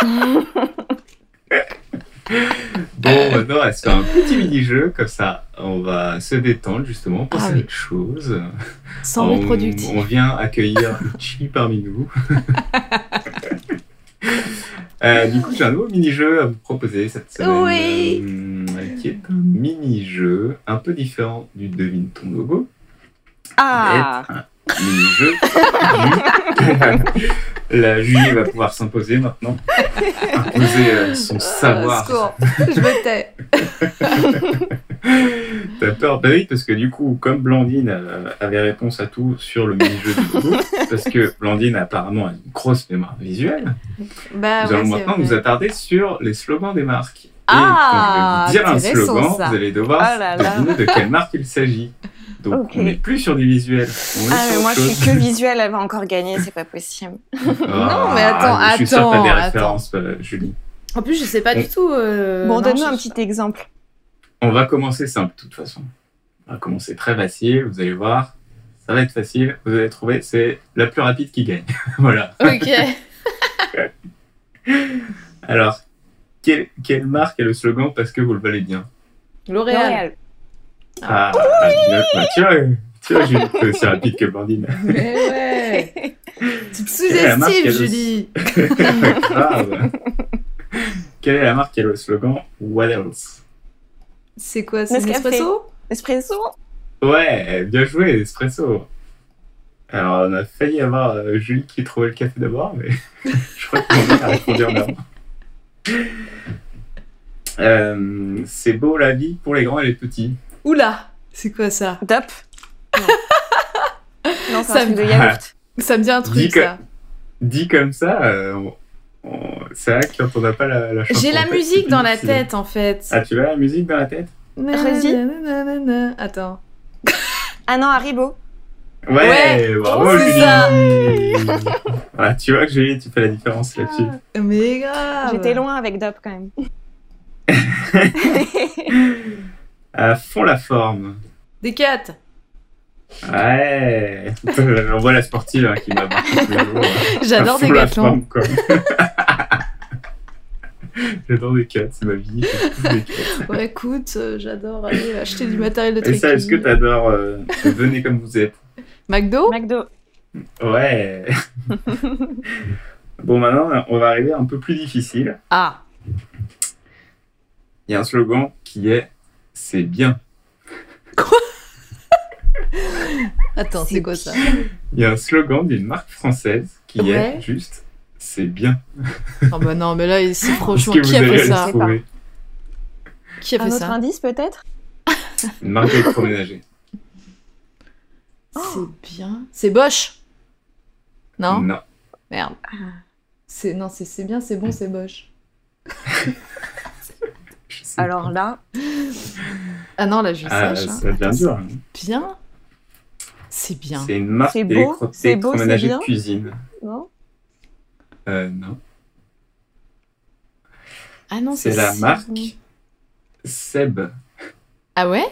bon, maintenant, on va se faire un petit mini-jeu, comme ça, on va se détendre justement, penser ah, à autre chose. Sans on, reproductif. On vient accueillir Chi parmi nous. euh, du coup, j'ai un nouveau mini-jeu à vous proposer cette semaine. Oui. Euh, qui est un mini-jeu un peu différent du Devine ton logo. Ah mini-jeu. La Julie va pouvoir s'imposer maintenant. Imposer euh, son ah, savoir. je me tais. T'as peur? Bah oui, parce que du coup, comme Blandine euh, avait réponse à tout sur le mini-jeu du parce que Blandine apparemment a une grosse mémoire visuelle, bah, nous ouais, allons maintenant nous attarder sur les slogans des marques. Et ah, quand je vais vous dire un slogan, ça. vous allez devoir Oh là là. deviner de quelle marque il s'agit. Donc on n'est plus sur des visuels. On est Ah, sur mais moi, autre je chose. suis que visuelle, elle va encore gagner, c'est pas possible. Ah, mais attends, je suis sûr que t'as des attends, références, euh, Julie. En plus, je sais pas On- du tout. euh, bon, non, donne-nous un petit exemple. On va commencer simple, de toute façon. On va commencer très facile, vous allez voir. Ça va être facile, vous allez trouver, c'est la plus rapide qui gagne. voilà. Ok. Alors, quelle, quelle marque est le slogan parce que vous le valez bien L'Oréal. Ah, ah, bah, tu vois, tu vois, Julie, aussi rapide que Blandine. Mais ouais. tu te sous-estimes, Julie. Grave. Quelle est la marque qui a le slogan What else? C'est quoi C'est. Nespresso Espresso Ouais, bien joué, espresso. Alors, on a failli avoir euh, Julie qui trouvait le café d'abord, mais je crois qu'on a répondu en avant. Euh, c'est beau la vie pour les grands et les petits. Oula C'est quoi ça Top. Non, non c'est Ça un truc me- de yaourt. Ça me dit un truc, ça. Dit comme ça, euh, on- c'est vrai que quand on n'a pas la, la chanson J'ai la musique dans la tête, en fait. Ah, tu as la musique dans la tête? Nanana. Attends. Ah non, Haribo. Ouais, Ouais, bravo c'est Julie ça. Ah, Tu vois que Julie, tu fais la différence là-dessus. Mais grave. J'étais loin avec Dop quand même. À fond la forme. Des quatre. Ouais. On voit la sportive hein, qui m'a marqué tous les jours. J'adore À fond la Decathlon. forme, quoi. J'adore des quêtes, c'est ma vie. des. Ouais, écoute, euh, j'adore aller acheter du matériel de Et trekking. ça, est-ce que t'adores euh, Venez comme vous êtes? McDo? McDo. Ouais. bon, maintenant, on va arriver un peu plus difficile. Ah. Il y a un slogan qui est C'est bien. Attends, c'est quoi ça Il y a un slogan d'une marque française qui Ouais. est juste C'est bien. Oh bah non, mais là, c'est franchement, qui a fait ça Qui a fait Un ça autre indice peut-être Une marque d'électroménager. C'est bien. C'est Bosch Non Non. Merde. C'est non, c'est c'est bien, c'est bon, c'est Bosch. Alors là, Ah non, là, je Ah, sèche. hein. ça devient dur. hein. Bien. C'est bien. C'est une marque C'est beau, d'électro- c'est beau, c'est d'électroménager de bien. cuisine. non Euh, non. Ah non, C'est la si marque bon. Seb. Ah ouais?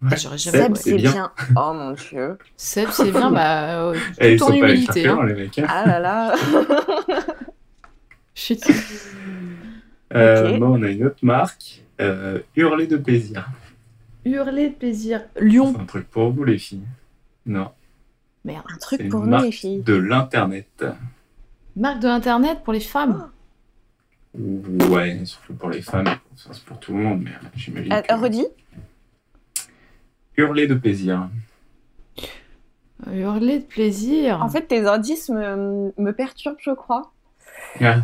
Ouais, J'aurais jamais Seb, c'est c'est bien. bien. Oh mon dieu. Seb, c'est bien, bah, euh, Eh, ils tout sont pas humilité. Hein. les mecs. hein. Ah là là. Chut. Euh, Ok. bon, on a une autre marque. Euh, Hurler de plaisir. Hurler de plaisir. Lyon. C'est un truc pour vous, les filles? Non. Merde. Un truc pour nous les filles. de l'internet. Marque de l'internet pour les femmes. Ouais, surtout pour les femmes. Enfin, c'est pour tout le monde, mais j'imagine. Euh, que- redis Hurler de plaisir. Hurler de plaisir. En fait, tes indices me, me perturbent, je crois. Ah,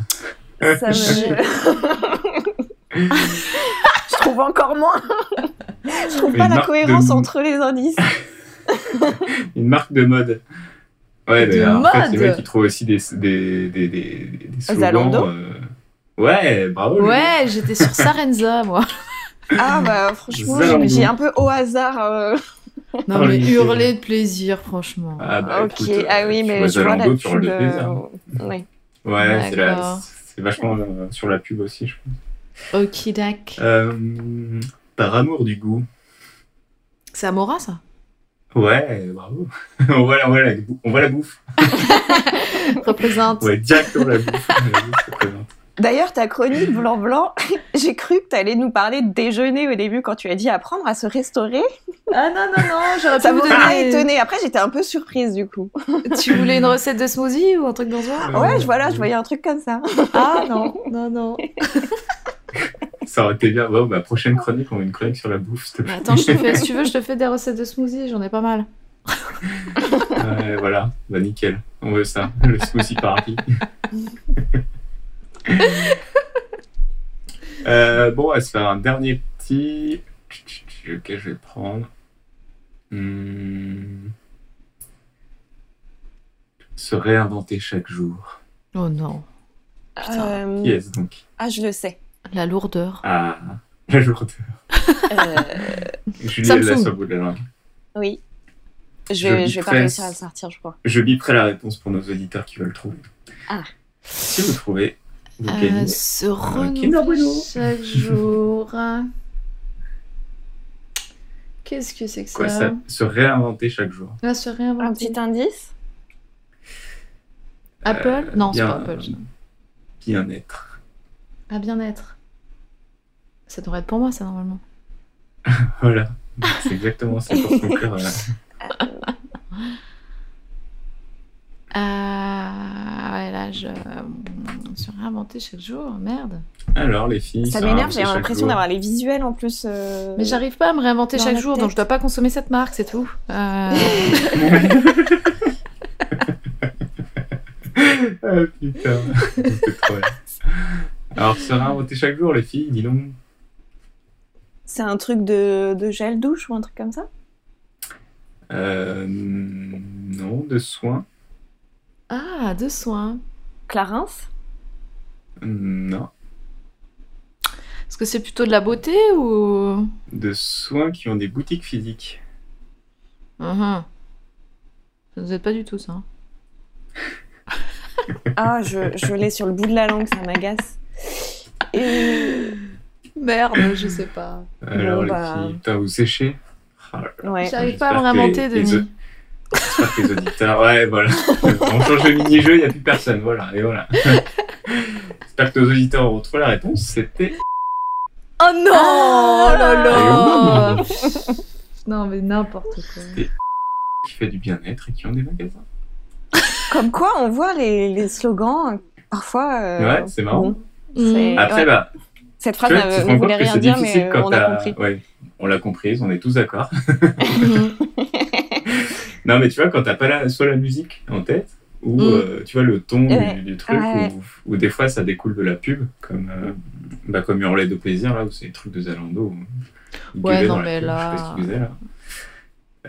Ça me... je trouve encore moins. je trouve Une pas la cohérence de- entre les indices. une marque de mode. Ouais, d'ailleurs, en fait, les mecs, ils trouvent aussi des, des, des, des, des slogans. Zalando euh, Ouais, bravo. Ouais, j'étais sur Sarenza, moi. Ah bah franchement, j'ai un peu au hasard. euh, Non, Oh, mais hurler de plaisir, franchement. Ah, bah, ok, écoute, ah oui, mais je vois la pub. de plaisir. euh, ouais. Ouais, c'est la-. C'est vachement euh, sur la pub aussi, je pense. Ok, dac. Euh, par amour du goût. C'est Amora, ça? Ouais, bravo. on, voit la, on, voit la, on voit la bouffe. Représente. Ouais, directement la bouffe. La bouffe se présente. D'ailleurs, ta chronique blanc blanc, j'ai cru que tu allais nous parler de déjeuner au début quand tu as dit apprendre à se restaurer. Ah non, non, non, j'aurais Ça pu vous m'a pas donner... étonnée. Après, j'étais un peu surprise du coup. Tu voulais une recette de smoothie ou un truc dans ce genre Ouais, je, voilà, je voyais un truc comme ça. Ah non, non, non. Ça aurait été bien. Bon, bah, prochaine chronique, on a une chronique sur la bouffe, s'il te plaît. attends, je te fais, si tu veux, je te fais des recettes de smoothie, j'en ai pas mal. Ouais, voilà, bah nickel. On veut ça. Le smoothie party. euh, bon, on va se faire un dernier petit. Lequel je vais prendre Hmm. Se réinventer chaque jour. Oh non. Euh, Qui est-ce donc? Ah, je le sais. La lourdeur. Ah, la lourdeur. Euh, Julie, elle l'a Samsung. sur le bout de la langue. oui. Je, Je vais- je vais pas réussir à le sortir, je crois. Je biperai la réponse pour nos auditeurs qui veulent trouver. Ah. Si vous trouvez, Euh, se renouveler Bueno. chaque jour. Qu'est-ce que c'est que Quoi, ça, ça Se réinventer chaque jour. Ah, se Un petit indice Apple? Euh, Non, c'est pas Apple. Bien-être. Ah, bien-être. Ça devrait être pour moi, ça, normalement. Voilà. C'est exactement ça pour conclure. euh, Ah, ouais, là, je. Se réinventer chaque jour, merde. Alors, les filles. Ça m'énerve, j'ai l'impression d'avoir les visuels en plus. euh, Mais j'arrive pas à me réinventer Dans chaque jour, tête. donc je dois pas consommer cette marque, c'est tout. Euh, ah putain. Trop. Alors, se réinventer chaque jour, les filles, dis donc. C'est un truc de, de gel douche ou un truc comme ça? Euh, non, de soins. Ah, de soins. Clarins Non. Est-ce que c'est plutôt de la beauté ou? De soins qui ont des boutiques physiques. Mhm. Ça nous aide pas du tout, ça. hein. Ah, je, je l'ai sur le bout de la langue, ça m'agace. Et... Merde, je sais pas. Alors, les bah. filles, putain, vous séchez Ah, Ouais. J'arrive pas à me les Denis. J'espère que les auditeurs. Ouais, voilà. On change le mini-jeu, il n'y a plus personne. Voilà, et voilà. J'espère que nos auditeurs ont retrouvé la réponse. C'était. Oh non Ah Oh là là Et Non, mais n'importe quoi. qui fait du bien-être et qui ont des magasins. Comme quoi, on voit les, les slogans, parfois... euh, Ouais, c'est marrant. bon, c'est- Après, ouais. bah, Cette phrase vois, voulait compte que rien dire, mais euh, on a compris. Ouais, on l'a comprise, on est tous d'accord. Non, mais tu vois, quand t'as pas la... soit la musique en tête, ou mm. tu vois le ton du, truc, ou, des fois ça découle de la pub, comme, bah, comme Hurler de plaisir, là, où c'est des trucs de Zalando. Ouais, non, mais là... Je sais pas là.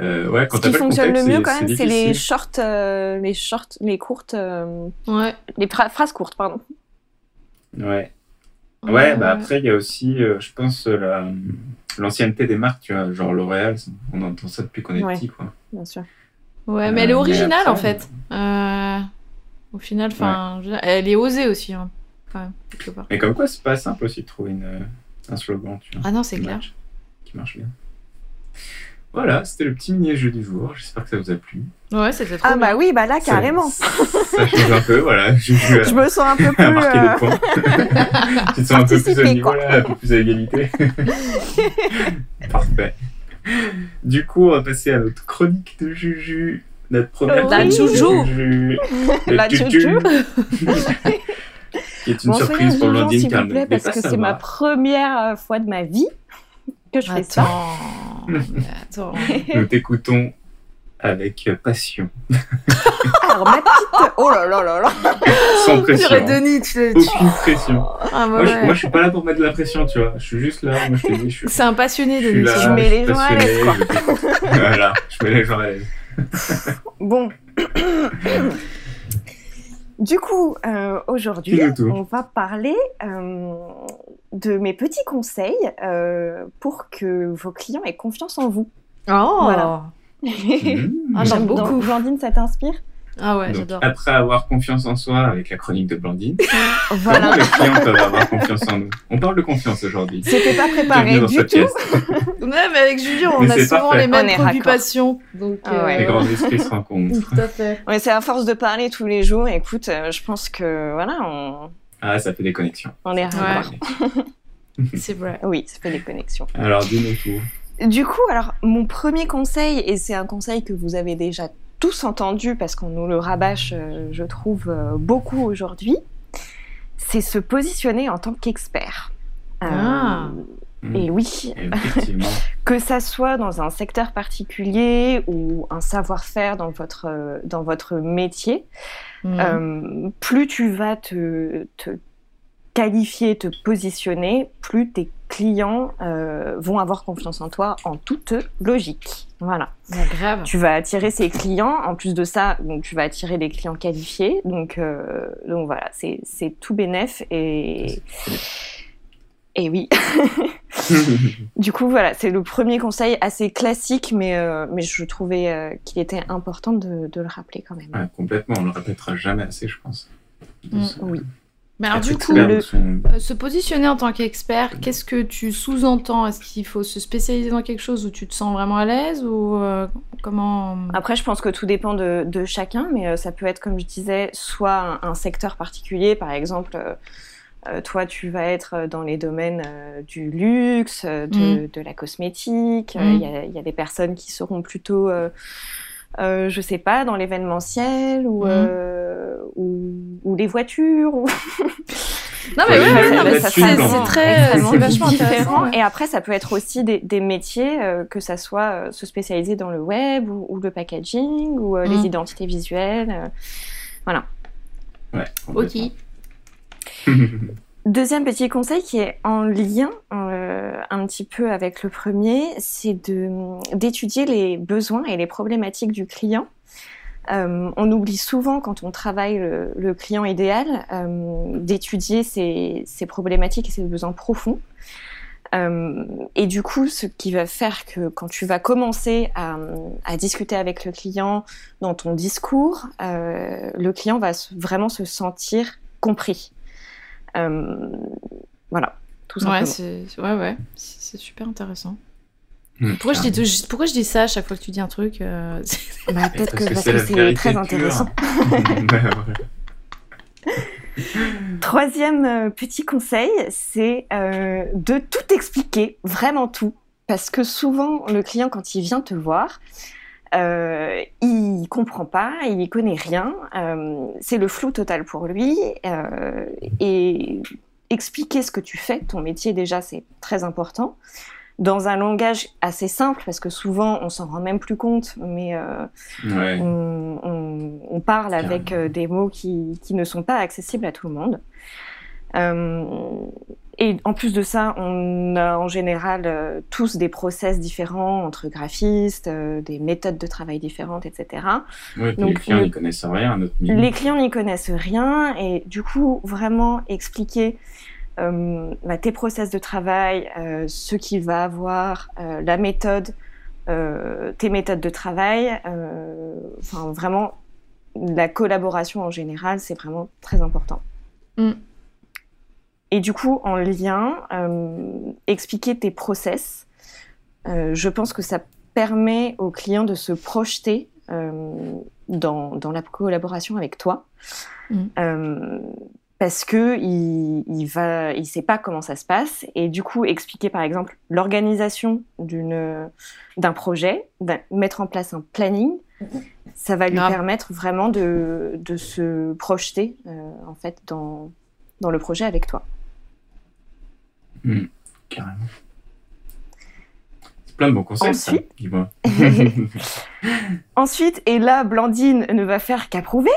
Euh, ouais, quand Ce qui fonctionne le mieux quand même, c'est les shorts, euh, les shorts, les courtes, euh, ouais. les phrases courtes, pardon. Ouais. Ouais, bah après il y a aussi, je pense, l'ancienneté des marques, tu vois, genre L'Oréal, on entend ça depuis qu'on est petit, quoi. Bien sûr. Ouais, mais elle est originale en fait. au final, enfin, elle est osée aussi, hein, quand même. Mais comme quoi, c'est pas simple aussi de trouver une, un slogan, tu vois. Ah non, c'est clair. qui marche bien. Voilà, c'était le petit mini-jeu du jour. J'espère que ça vous a plu. Ouais, c'était trop Ah bah oui, bah là, carrément. Ça, change un peu, voilà. Je, je me sens un peu plus... marquer des euh, points. tu te sens un peu plus au niveau, là, un peu plus à égalité. Parfait. Du coup, on va passer à notre chronique de Juju. Notre première La Juju. La Juju. qui est une surprise pour Blandine. s'il vous plaît, parce que c'est ma première euh, fois de ma vie que je fais ça. Attends. Nous t'écoutons avec passion. Alors, ma petite. Oh là là là là. Sans pression. Denis, tu, Aucune pression. Ah, moi, je, moi, je suis pas là pour mettre de la pression, tu vois. Je suis juste là. Moi, je te dis, je suis. C'est un passionné, Denis. Je, mets les gens à l'aise, voilà, je mets les gens à l'aise. bon. Du coup, euh, aujourd'hui, on va parler euh, de mes petits conseils euh, pour que vos clients aient confiance en vous. Oh voilà. Mmh. ah, J'aime beaucoup. Blandine, ça t'inspire? Ah ouais, j'adore. Après avoir confiance en soi avec la chronique de Blandine, voilà. comment les clients peuvent avoir confiance en nous? On parle de confiance aujourd'hui. C'était pas préparé du tout. ouais, mais avec Julien, on a souvent les mêmes préoccupations. Donc, ah euh, Les grands esprits se rencontrent. tout à fait. Ouais, c'est à force de parler tous les jours. Écoute, euh, je pense que voilà, on. Ah, ça fait des connexions. On est raccord. c'est vrai. Oui, ça fait des connexions. Alors, dis-nous tout. Du coup, alors, mon premier conseil, et c'est un conseil que vous avez déjà tous entendu parce qu'on nous le rabâche, euh, je trouve, euh, beaucoup aujourd'hui, c'est se positionner en tant qu'expert. Euh, ah. Et oui, que ça soit dans un secteur particulier ou un savoir-faire dans votre, dans votre métier, mmh. plus tu vas te, te qualifier, te positionner, plus tes clients euh, vont avoir confiance en toi en toute logique. Voilà. grave. Tu vas attirer ces clients. En plus de ça, donc tu vas attirer des clients qualifiés. Donc, euh, donc voilà, c'est tout bénef et et oui. du coup, voilà, c'est le premier conseil assez classique, mais, euh, mais je trouvais qu'il était important de, de, le rappeler quand même. complètement, on le répétera jamais assez, je pense. Mm, oui. Mais alors, du coup, euh, se positionner en tant qu'expert, qu'est-ce que tu sous-entends? Est-ce qu'il faut se spécialiser dans quelque chose où tu te sens vraiment à l'aise ou euh, comment Après, je pense que tout dépend de, de chacun, mais euh, ça peut être, comme je disais, soit un, secteur particulier, par exemple. toi, tu vas être dans les domaines du luxe, de, mm. de la cosmétique. Il y, y, a des personnes qui seront plutôt euh, je sais pas, dans l'événementiel ou, mhm. euh, ou, ou, les voitures. Ou... non, mais oui, c'est très, c'est vachement différent. Et après, ça peut être aussi des, des métiers, euh, que ça soit euh, se spécialiser dans le web ou, ou le packaging ou les mhm. identités visuelles. voilà. Ouais. Ok. Deuxième petit conseil qui est en lien euh, un petit peu avec le premier, c'est d'étudier les besoins et les problématiques du client. Euh, on oublie souvent quand on travaille le, le client idéal euh, d'étudier ses, ses, problématiques et ses besoins profonds. Euh, et du coup, ce qui va faire que quand tu vas commencer à, à discuter avec le client dans ton discours, euh, le client va vraiment se sentir compris. Euh, voilà, tout simplement. Ouais, c'est ouais, ouais. super intéressant. Pourquoi, je dis, pourquoi je dis ça à chaque fois que tu dis un truc euh... bah, Peut-être que, c'est très intéressant. Troisième euh, petit conseil, c'est euh, de tout expliquer, vraiment tout. Parce que souvent, le client, quand il vient te voir, euh, il comprend pas, il connaît rien, euh, c'est le flou total pour lui. Euh, et expliquer ce que tu fais, ton métier déjà, c'est très important. Dans un langage assez simple, parce que souvent on s'en rend même plus compte, mais euh, on, on, parle avec des mots qui, qui, ne sont pas accessibles à tout le monde. Et en plus de ça, on a en général euh, tous des process différents entre graphistes, euh, des méthodes de travail différentes, etc. Donc, les clients n'y connaissent rien notre. Les clients n'y connaissent rien et du coup, vraiment expliquer euh, bah, tes process de travail, ce qu'il va avoir, la méthode, tes méthodes de travail, enfin vraiment la collaboration en général, c'est vraiment très important. Mm. Et du coup, en lien, euh, expliquer tes process, euh, je pense que ça permet au client de se projeter euh, dans, dans, la collaboration avec toi. Mm. parce que il, il va, il sait pas comment ça se passe et du coup expliquer par exemple l'organisation d'une d'un projet, mettre en place un planning, ça va lui permettre vraiment de, de se projeter en fait dans dans le projet avec toi. Hmm, carrément. C'est plein de bons conseils, Ensuite... Ensuite, et là, Blandine ne va faire qu'approuver.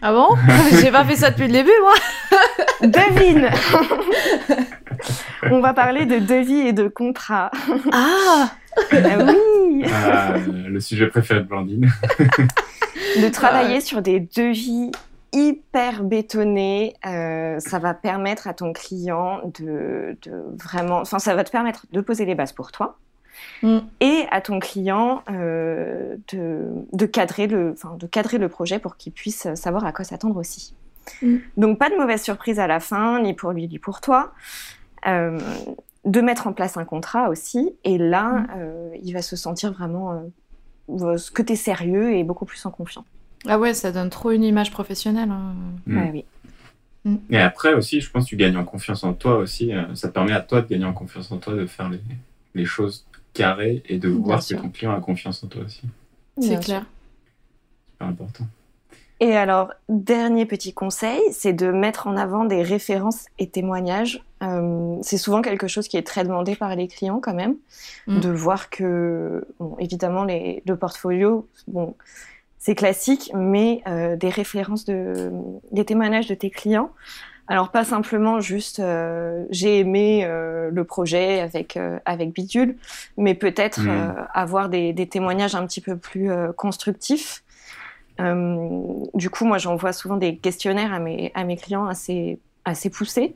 ah bon? J'ai pas fait ça depuis le début, moi. Devine On va parler de devis et de contrat. Ah, ah oui ah, Le sujet préféré de Blandine. de travailler sur des devis hyper bétonné. Euh, ça va permettre à ton client de, vraiment, enfin, ça va te permettre de poser les bases pour toi. Mm. Et à ton client euh, de, cadrer le, de cadrer le projet pour qu'il puisse savoir à quoi s'attendre aussi. Mm. Donc pas de mauvaise surprise à la fin, ni pour lui, ni pour toi. Euh, de mettre en place un contrat aussi. Et là, mm. il va se sentir vraiment que tu es sérieux et beaucoup plus en confiance. Ah ouais, ça donne trop une image professionnelle. Hein. Mm. oui. Mm. Et après aussi, je pense que tu gagnes en confiance en toi aussi. Euh, ça permet à toi de gagner en confiance en toi, de faire les, les choses carrées et de voir que ton client a confiance en toi aussi. C'est clair. Super important. Et alors, dernier petit conseil, c'est de mettre en avant des références et témoignages. Euh, c'est souvent quelque chose qui est très demandé par les clients quand même, mm. de voir que, bon, évidemment, les, le portfolio, bon, c'est classique, mais euh, des références, de, des témoignages de tes clients. Alors pas simplement juste euh, j'ai aimé euh, le projet avec avec Bidule, mais peut-être mmh. avoir des, des, témoignages un petit peu plus constructifs. du coup, moi j'envoie souvent des questionnaires à mes à mes clients assez assez poussés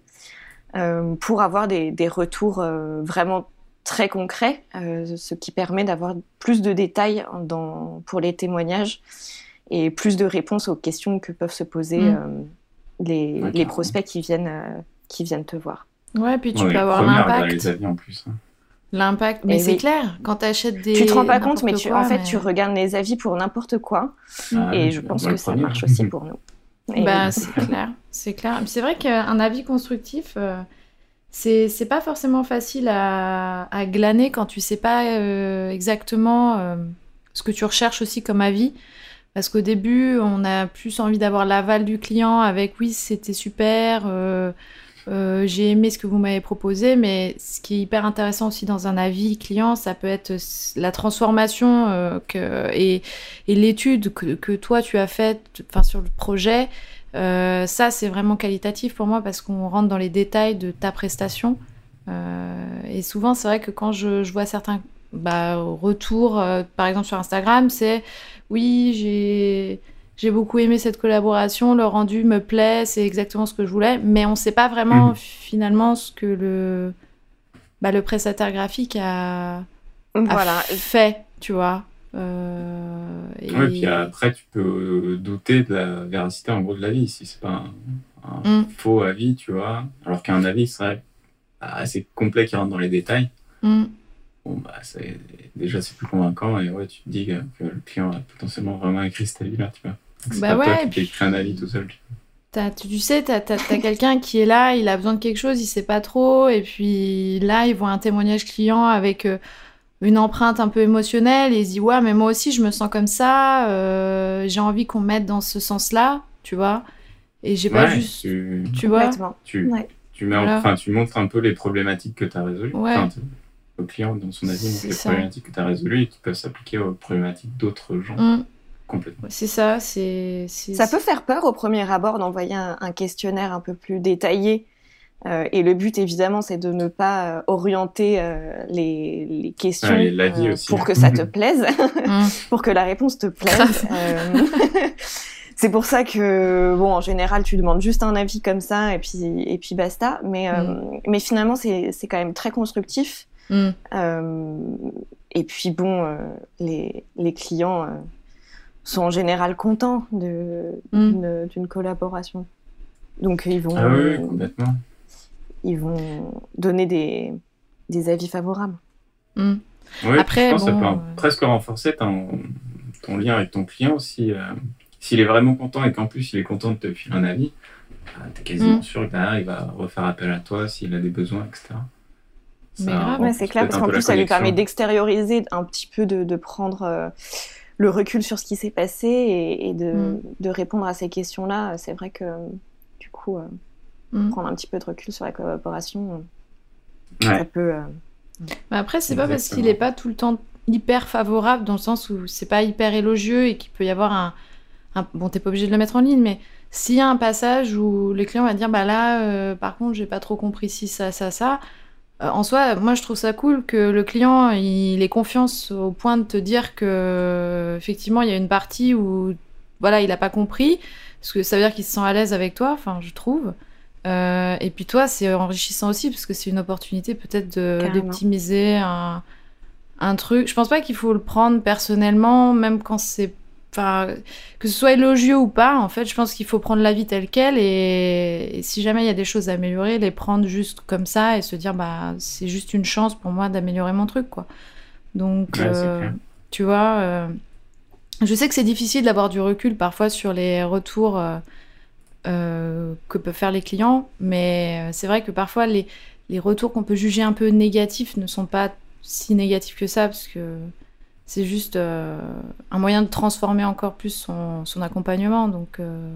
pour avoir des, des retours vraiment très concret, euh, ce qui permet d'avoir plus de détails dans, pour les témoignages et plus de réponses aux questions que peuvent se poser mm. euh, les, les, prospects qui viennent, euh, qui viennent te voir. Ouais, puis tu peux avoir l'impact. les avis en plus. Hein. L'impact, mais c'est clair, quand tu achètes des. Tu te rends pas compte, mais, tu, en fait, tu regardes les avis pour n'importe quoi. Ah et je pense que ça marche aussi pour nous. Bah, c'est clair, c'est clair. C'est vrai qu'un avis constructif, c'est pas forcément facile à, glaner quand tu sais pas euh, exactement euh, ce que tu recherches aussi comme avis. Parce qu'au début, on a plus envie d'avoir l'aval du client avec oui, c'était super, euh, j'ai aimé ce que vous m'avez proposé, mais ce qui est hyper intéressant aussi dans un avis client, ça peut être la transformation et l'étude que, que, toi tu as faite sur le projet euh, ça, c'est vraiment qualitatif pour moi parce qu'on rentre dans les détails de ta prestation. Euh, et souvent, c'est vrai que quand je, vois certains bah, retours, euh, par exemple sur Instagram, c'est oui, j'ai. J'ai beaucoup aimé cette collaboration, le rendu me plaît, c'est exactement ce que je voulais, mais on ne sait pas vraiment mhm. finalement ce que le, bah, le prestataire graphique a, voilà. fait, tu vois. Euh, et... puis après, tu peux douter de la véracité en gros de l'avis, si c'est pas un, mm. faux avis, tu vois. Alors qu'un avis serait assez complet qui rentre dans les détails. Mm. Bon, bah, déjà, c'est plus convaincant et ouais, tu te dis que, le client a potentiellement vraiment écrit cet avis-là, tu vois. Bah pas ouais, toi qui écrit un avis tout seul. Tu, tu sais, tu as, quelqu'un qui est là, il a besoin de quelque chose, il sait pas trop, et puis là, il voit un témoignage client avec euh, une empreinte un peu émotionnelle et il se dit ouais mais moi aussi je me sens comme ça euh, j'ai envie qu'on mette dans ce sens là tu vois et j'ai pas juste tu, vois tu, tu, mets enfin, tu montres un peu les problématiques que tu as résolues au client dans son avis les problématiques que tu as résolues et qui peuvent s'appliquer aux problématiques d'autres gens mmh. Complètement. C'est ça, c'est. Ça peut faire peur au premier abord d'envoyer un, questionnaire un peu plus détaillé. Euh, et le but, évidemment, c'est de ne pas euh, orienter euh, les, questions pour que ça te plaise, mm. pour que la réponse te plaise. c'est pour ça que, bon, en général, tu demandes juste un avis comme ça et puis, et puis basta. Mais, mm. mais finalement, c'est quand même très constructif. Mm. et puis, bon, les, les clients sont en général contents mm. d'une collaboration. Donc ils vont, ah oui, complètement. Ils vont donner des, des avis favorables. Mm. Après, je pense que ça peut euh, presque renforcer ton, ton, lien avec ton client si euh, s'il est vraiment content et qu'en plus il est content de te filer un avis, bah, tu es quasiment mm. sûr que derrière il va refaire appel à toi s'il a des besoins, etc. Mais c'est clair, parce qu'en plus ça lui permet d'extérioriser un petit peu, de, de prendre. Euh, le recul sur ce qui s'est passé et, mm. de, répondre à ces questions-là. C'est vrai que, du coup, euh, mm. prendre un petit peu de recul sur la collaboration, ça peut. Euh, Mais après, c'est pas parce qu'il n'est pas tout le temps hyper favorable, dans le sens où c'est pas hyper élogieux et qu'il peut y avoir un. un... Bon, t'es pas obligé de le mettre en ligne, mais s'il y a un passage où le client va dire bah là, euh, par contre, j'ai pas trop compris si ça, ça, ça euh, en soi, moi je trouve ça cool que le client il ait confiance au point de te dire que effectivement il y a une partie où voilà il n'a pas compris, parce que ça veut dire qu'il se sent à l'aise avec toi, enfin je trouve. Euh, et puis toi c'est enrichissant aussi parce que c'est une opportunité peut-être d'optimiser un, un truc. Je pense pas qu'il faut le prendre personnellement, même quand c'est que ce soit élogieux ou pas, en fait, je pense qu'il faut prendre la vie telle qu'elle et... si jamais il y a des choses à améliorer, les prendre juste comme ça et se dire bah c'est juste une chance pour moi d'améliorer mon truc quoi. Donc euh, tu vois, euh, je sais que c'est difficile d'avoir du recul parfois sur les retours euh, que peuvent faire les clients, mais c'est vrai que parfois les, les retours qu'on peut juger un peu négatifs ne sont pas si négatifs que ça parce que c'est juste euh, un moyen de transformer encore plus son, son accompagnement. Donc, euh,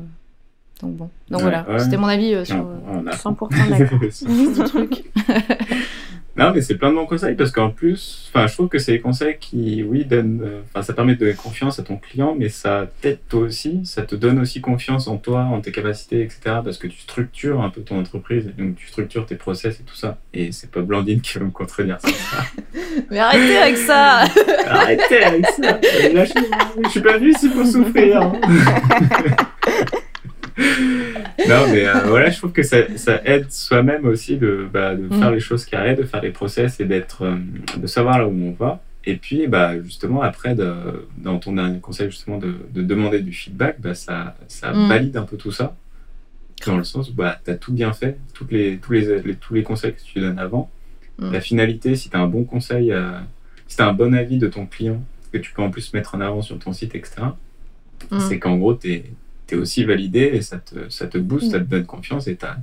donc bon. Donc voilà, c'était mon avis euh, sur 100% d'accord. truc. Non, mais c'est plein de bons conseils parce qu'en plus, enfin, je trouve que c'est des conseils qui, oui, donnent, euh, enfin, ça permet de donner confiance à ton client, mais ça t'aide toi aussi, ça te donne aussi confiance en toi, en tes capacités, etc. Parce que tu structures un peu ton entreprise, et donc tu structures tes process et tout ça. Et c'est pas Blandine qui va me contredire ça. mais arrêtez avec ça Arrêtez avec ça je, suis pas venu ici pour souffrir. Hein. Non, mais euh, voilà, je trouve que ça, ça aide soi-même aussi de, bah, de faire mm. les choses carrées, de faire les process et d'être, euh, de savoir là où on va. Et puis, bah, justement, après, de, dans ton dernier conseil, justement, de, de demander du feedback, bah, ça, ça mm. valide un peu tout ça. Dans le sens où bah, tu as tout bien fait, toutes les, tous, les, tous les conseils que tu donnes avant. Mm. La finalité, si tu as un bon conseil, euh, si tu as un bon avis de ton client, que tu peux en plus mettre en avant sur ton site, etc., c'est qu'en gros, tu es aussi validé et ça te, ça te booste, ça te donne confiance et tu as,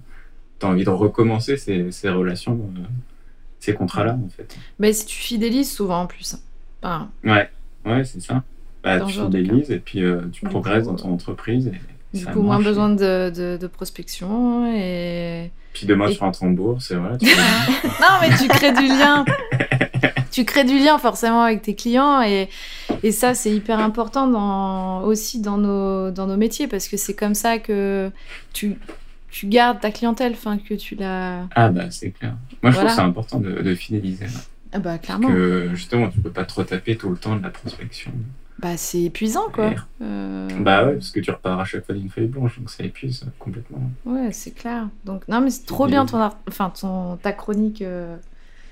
envie de recommencer ces, ces relations, euh, ces contrats-là, en fait. Mais si tu fidélises souvent en plus. ouais, ouais c'est ça. Bah, tu fidélises et puis euh, tu progresses dans ton entreprise. Et, du coup, moins besoin de, de, prospection et. Puis demain, tu rentres en bourse et voilà. non, mais tu crées du lien. tu crées du lien forcément avec tes clients et, et ça c'est hyper important dans, aussi dans nos, dans nos métiers parce que c'est comme ça que tu, tu gardes ta clientèle, enfin que tu la... Ah bah c'est clair. Moi je trouve que c'est important de, de fidéliser. Ah bah clairement. Parce que justement tu peux pas trop taper tout le temps de la prospection. Bah, c'est épuisant, quoi. Euh, bah ouais, parce que tu repars à chaque fois d'une feuille blanche, donc ça épuise complètement. Ouais, c'est clair. Donc, non, mais c'est trop bien ton, enfin, ton, ta chronique. Euh,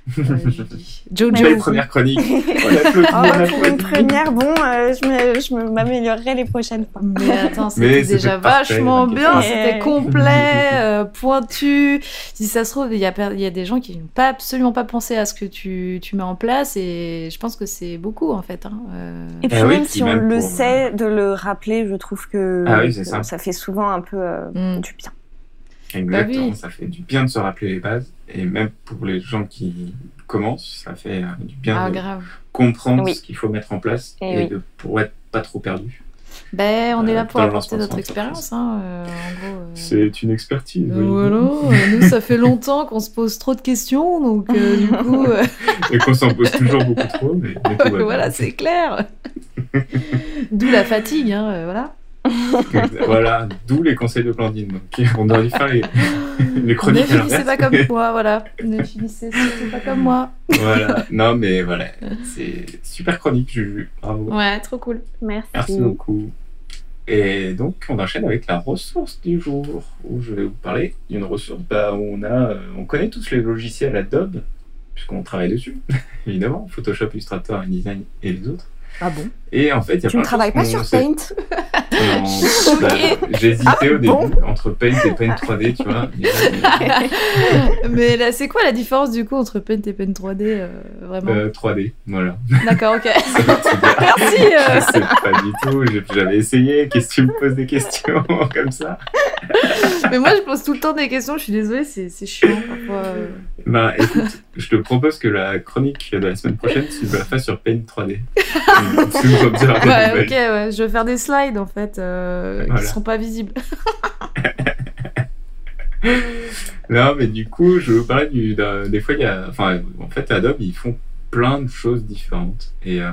Jojo. Belle première chronique. oh, une première, bon, euh, je m'améliorerai les prochaines fois. Mais attends, c'était déjà vachement bien, c'était complet, euh, pointu. Si ça se trouve, il y a, y a des gens qui n'ont pas, absolument pas pensé à ce que tu, tu, mets en place et je pense que c'est beaucoup en fait. Hein. Euh. Et puis ah même si on le sait, de le rappeler, je trouve que ah ça. fait souvent un peu mm. du bien. Exactement, bah ça fait du bien de se rappeler les bases. Et même pour les gens qui commencent, ça fait euh, du bien ah, de comprendre ce qu'il faut mettre en place et, de, pour être pas trop perdu. Ben, on est là euh, pour apporter notre expérience. Hein, euh, c'est une expertise. voilà, nous, ça fait longtemps qu'on se pose trop de questions, donc du coup. Et qu'on s'en pose toujours beaucoup trop. Mais, voilà, c'est clair. D'où la fatigue, hein, voilà. voilà, d'où les conseils de Blandine. Donc, on aurait dû faire les, les chroniques. Ne finissez pas comme moi, voilà. Ne finissez pas comme moi. voilà, non, mais voilà, c'est super chronique, Juju. Bravo. Ouais, trop cool. Merci. Merci beaucoup. Et donc, on enchaîne avec la ressource du jour, où je vais vous parler d'une ressource bah, où on, a, euh, on connaît tous les logiciels Adobe, puisqu'on travaille dessus, évidemment, Photoshop, Illustrator, InDesign et les autres. Ah bon? Et en fait, il y a Tu ne travailles pas sur Paint bah, J'hésitais ah, au début entre Paint et Paint 3D, tu vois. Mais là, c'est quoi la différence du coup entre Paint et Paint 3D euh, vraiment 3D, euh, voilà. D'accord, ok. Merci. Euh. C'est pas du tout. J'avais essayé. Qu'est-ce que tu me poses des questions comme ça? Mais moi, je pose tout le temps des questions. Je suis désolée, c'est chiant parfois. Bah, écoute, je te propose que la chronique de la semaine prochaine, tu la fasses sur Paint 3D. Ouais, ok, ouais. Je vais faire des slides en fait euh, qui ne seront pas visibles. non, mais du coup, je veux parler du. Des fois, il y a. Enfin, en fait, Adobe, ils font plein de choses différentes. Et, euh,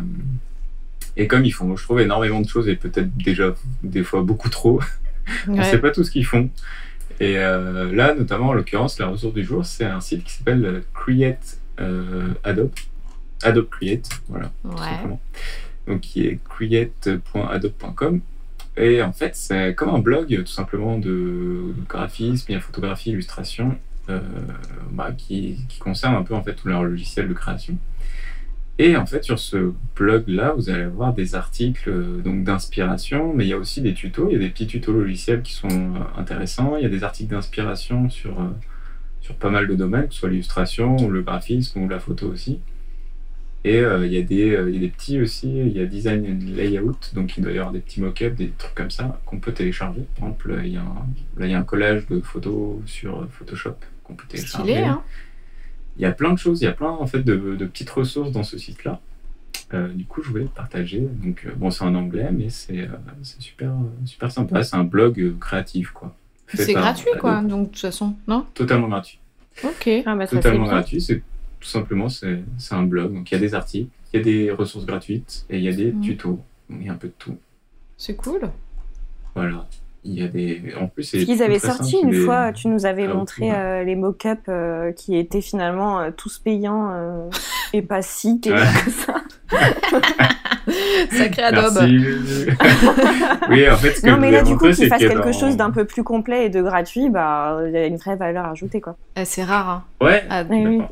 et comme ils font, je trouve, énormément de choses et peut-être déjà des fois beaucoup trop, on ne sait pas tout ce qu'ils font. Et euh, là, notamment, en l'occurrence, la ressource du jour, c'est un site qui s'appelle Create Adobe. Adobe Create, voilà, tout simplement. Donc, qui est create.adobe.com. Et en fait, c'est comme un blog, tout simplement, de graphisme, bien photographie, illustration, euh, bah, qui, concerne un peu en fait tout leur logiciel de création. Et en fait, sur ce blog-là, vous allez avoir des articles euh, donc d'inspiration, mais il y a aussi des tutos. Il y a des petits tutos logiciels qui sont euh, intéressants. Il y a des articles d'inspiration sur, sur pas mal de domaines, que ce soit l'illustration, le graphisme, ou la photo aussi. Et euh, il y, a des, euh, y a des petits aussi, il y a design and layout, donc il doit y avoir des petits mock-ups, des trucs comme ça qu'on peut télécharger. Par exemple, il y, a un, là, il y a un collage de photos sur Photoshop qu'on peut télécharger. Stylé, hein il y a plein de choses, il y a plein en fait de, de petites ressources dans ce site-là. Euh, du coup, je voulais partager. Donc, bon, c'est en anglais, mais c'est super, super sympa. C'est un blog créatif, quoi. C'est gratuit, quoi, donc de toute façon, non? Totalement gratuit. Ok. Ah, bah, Totalement gratuit. C'est tout simplement, c'est un blog. Donc il y a des articles, il y a des ressources gratuites et il y a des mmh. tutos. il y a un peu de tout. C'est cool. Voilà. Il y a des. En plus, c'est. qu'ils avaient sorti une fois, tu nous avais ah, montré euh, les mock-ups euh, qui étaient finalement euh, tous payants et pas si que ça. Sacré Adobe. oui, en fait, ce que Non, mais là, du coup, qu'ils fassent quelque chose d'un peu plus complet et de gratuit, bah, il y a une vraie valeur ajoutée, quoi. c'est rare, hein. Ouais. Ah, oui.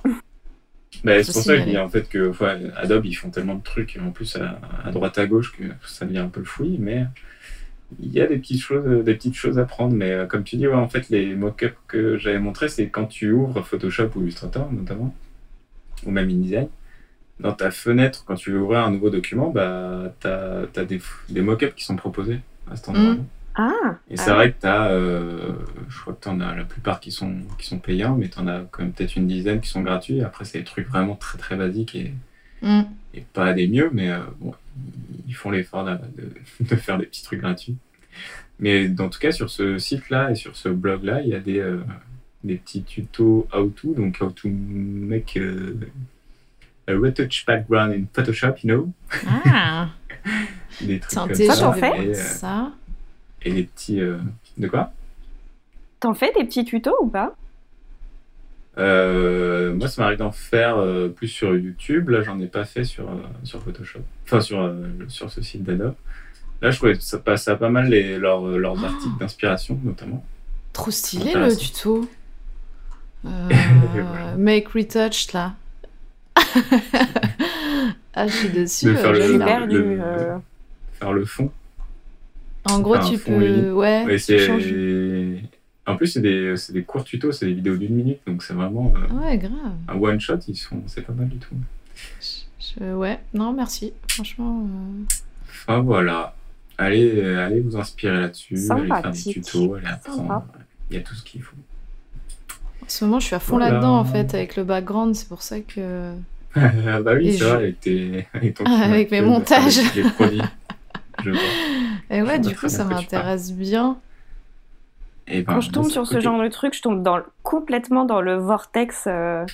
Bah, c'est pour ça dis en fait que Adobe ils font tellement de trucs en plus à, droite à gauche que ça devient un peu le fouillis, mais il y a des petites choses, des petites choses à prendre. Mais euh, comme tu dis, ouais, en fait les mock-ups que j'avais montré, c'est quand tu ouvres Photoshop ou Illustrator notamment, ou même InDesign, dans ta fenêtre, quand tu veux ouvrir un nouveau document, bah, tu as, des, des mock-ups qui sont proposés à cet endroit. Mmh. Ah, et c'est vrai que tu as, euh, je crois que tu en as la plupart qui sont, qui sont payants, mais tu en as quand même peut-être une dizaine qui sont gratuits. Après, c'est des trucs vraiment très très basiques et, mm. et pas des mieux, mais euh, bon, ils font l'effort de, de, faire des petits trucs gratuits. Mais en tout cas, sur ce site-là et sur ce blog-là, il y a des, euh, des petits tutos how to, donc how to make a, retouch background in Photoshop, you know? Ah. des trucs comme ça. Ça, fait ça et les petits. Euh, de quoi? T'en fais des petits tutos ou pas? Euh, moi, ça m'arrive d'en faire euh, plus sur YouTube. Là, j'en ai pas fait sur, sur Photoshop. Enfin, sur, sur ce site d'Adobe. Là, je trouvais que ça passait pas mal les, leurs, leurs oh. articles d'inspiration, notamment. Trop stylé le tuto. Make Retouch, là. ah, je suis dessus. De faire, le, faire le fond. En gros, tu peux. Ouais. En plus, c'est des, des, courts tutos, c'est des vidéos d'une minute, donc c'est vraiment. Euh, ouais, grave. Un one shot, ils sont, c'est pas mal du tout. Ouais, non, merci. Franchement. Euh... Enfin voilà. Allez, allez vous inspirer là-dessus, allez faire des tutos, allez apprendre. Il y a tout ce qu'il faut. En ce moment, je suis à fond là-dedans en fait, avec le background, c'est pour ça que. ah bah oui, c'est vrai, avec, tes, avec, ton ah, avec mes montages. Les produits. Et ouais, du coup, ça m'intéresse bien. Et ben, Quand je tombe sur ce genre de truc, je tombe dans, complètement dans le vortex euh,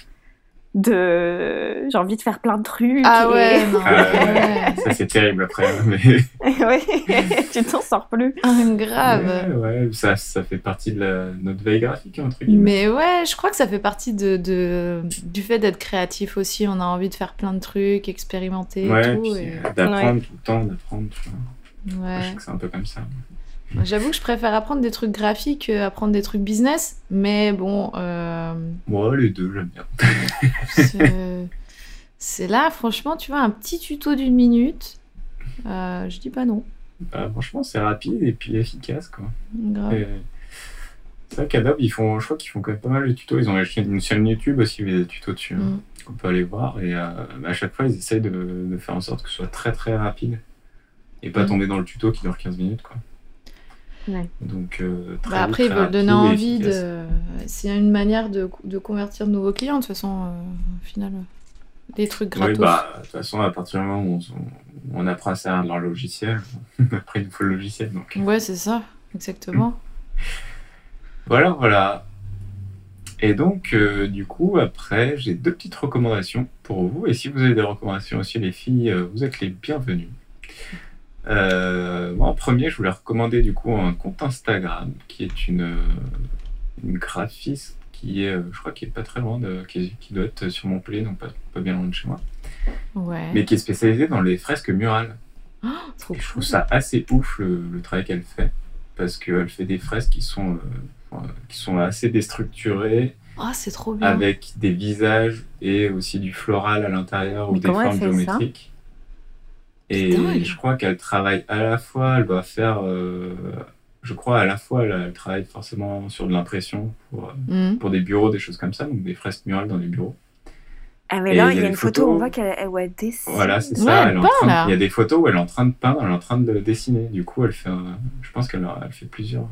de j'ai envie de faire plein de trucs. Ah ouais, ah ça c'est terrible après. Hein, mais... oui, tu t'en sors plus. Ah, grave. Ouais, ça, ça fait partie de la... notre veille graphique, entre guillemets. Mais ouais, je crois que ça fait partie de, de... du fait d'être créatif aussi. On a envie de faire plein de trucs, expérimenter. Ouais, tout, et... d'apprendre tout le temps, d'apprendre. Ouais. je sais que c'est un peu comme ça. J'avoue que je préfère apprendre des trucs graphiques que apprendre des trucs business, mais bon. Euh... Moi, les deux, j'aime bien. c'est là, franchement, tu vois, un petit tuto d'une minute, euh, je dis pas non. Bah, franchement, c'est rapide et puis efficace, quoi. Grave. C'est vrai qu'Adobe, ils font, je crois qu'ils font quand même pas mal de tutos. Ils ont une chaîne YouTube aussi, il y a des tutos dessus. Hein, mm. On peut aller voir. Et euh, à chaque fois, ils essayent de, de, faire en sorte que ce soit très très rapide et pas mm. tomber dans le tuto qui dure 15 minutes, quoi. Donc, euh, bah, après, ils veulent donner envie de. C'est une manière de, de, convertir de nouveaux clients, de toute façon, euh, au final. Des trucs gratos. Oui, bah, de toute façon, à partir du moment où on, on apprend à servir leur logiciel, après, il faut le logiciel. Donc. Ouais, c'est ça, exactement. voilà, voilà. Et donc, euh, du coup, après, j'ai deux petites recommandations pour vous. Et si vous avez des recommandations aussi, les filles, vous êtes les bienvenues. Euh, moi, en premier, je voulais recommander du coup un compte Instagram qui est une, une graphiste qui est, je crois, qui est pas très loin, de, qui, doit être sur Montpellier, donc pas, pas, bien loin de chez moi. Ouais. Mais qui est spécialisée dans les fresques murales. Oh, trop je trouve ça assez ouf le, travail qu'elle fait parce qu'elle fait des fresques qui sont, euh, qui sont assez déstructurées. Oh, c'est trop bien. Avec des visages et aussi du floral à l'intérieur ou des formes géométriques. Et je crois qu'elle travaille à la fois, elle doit faire, euh, je crois à la fois, elle, travaille forcément sur de l'impression pour, euh, mm. pour des bureaux, des choses comme ça, donc des fresques murales dans les bureaux. Ah mais là, il y, a une photo où on voit qu'elle dessine. Voilà, c'est ça. elle il y a des photos où elle est en train de peindre, elle est en train de dessiner. Du coup, elle fait, je pense qu'elle elle fait plusieurs.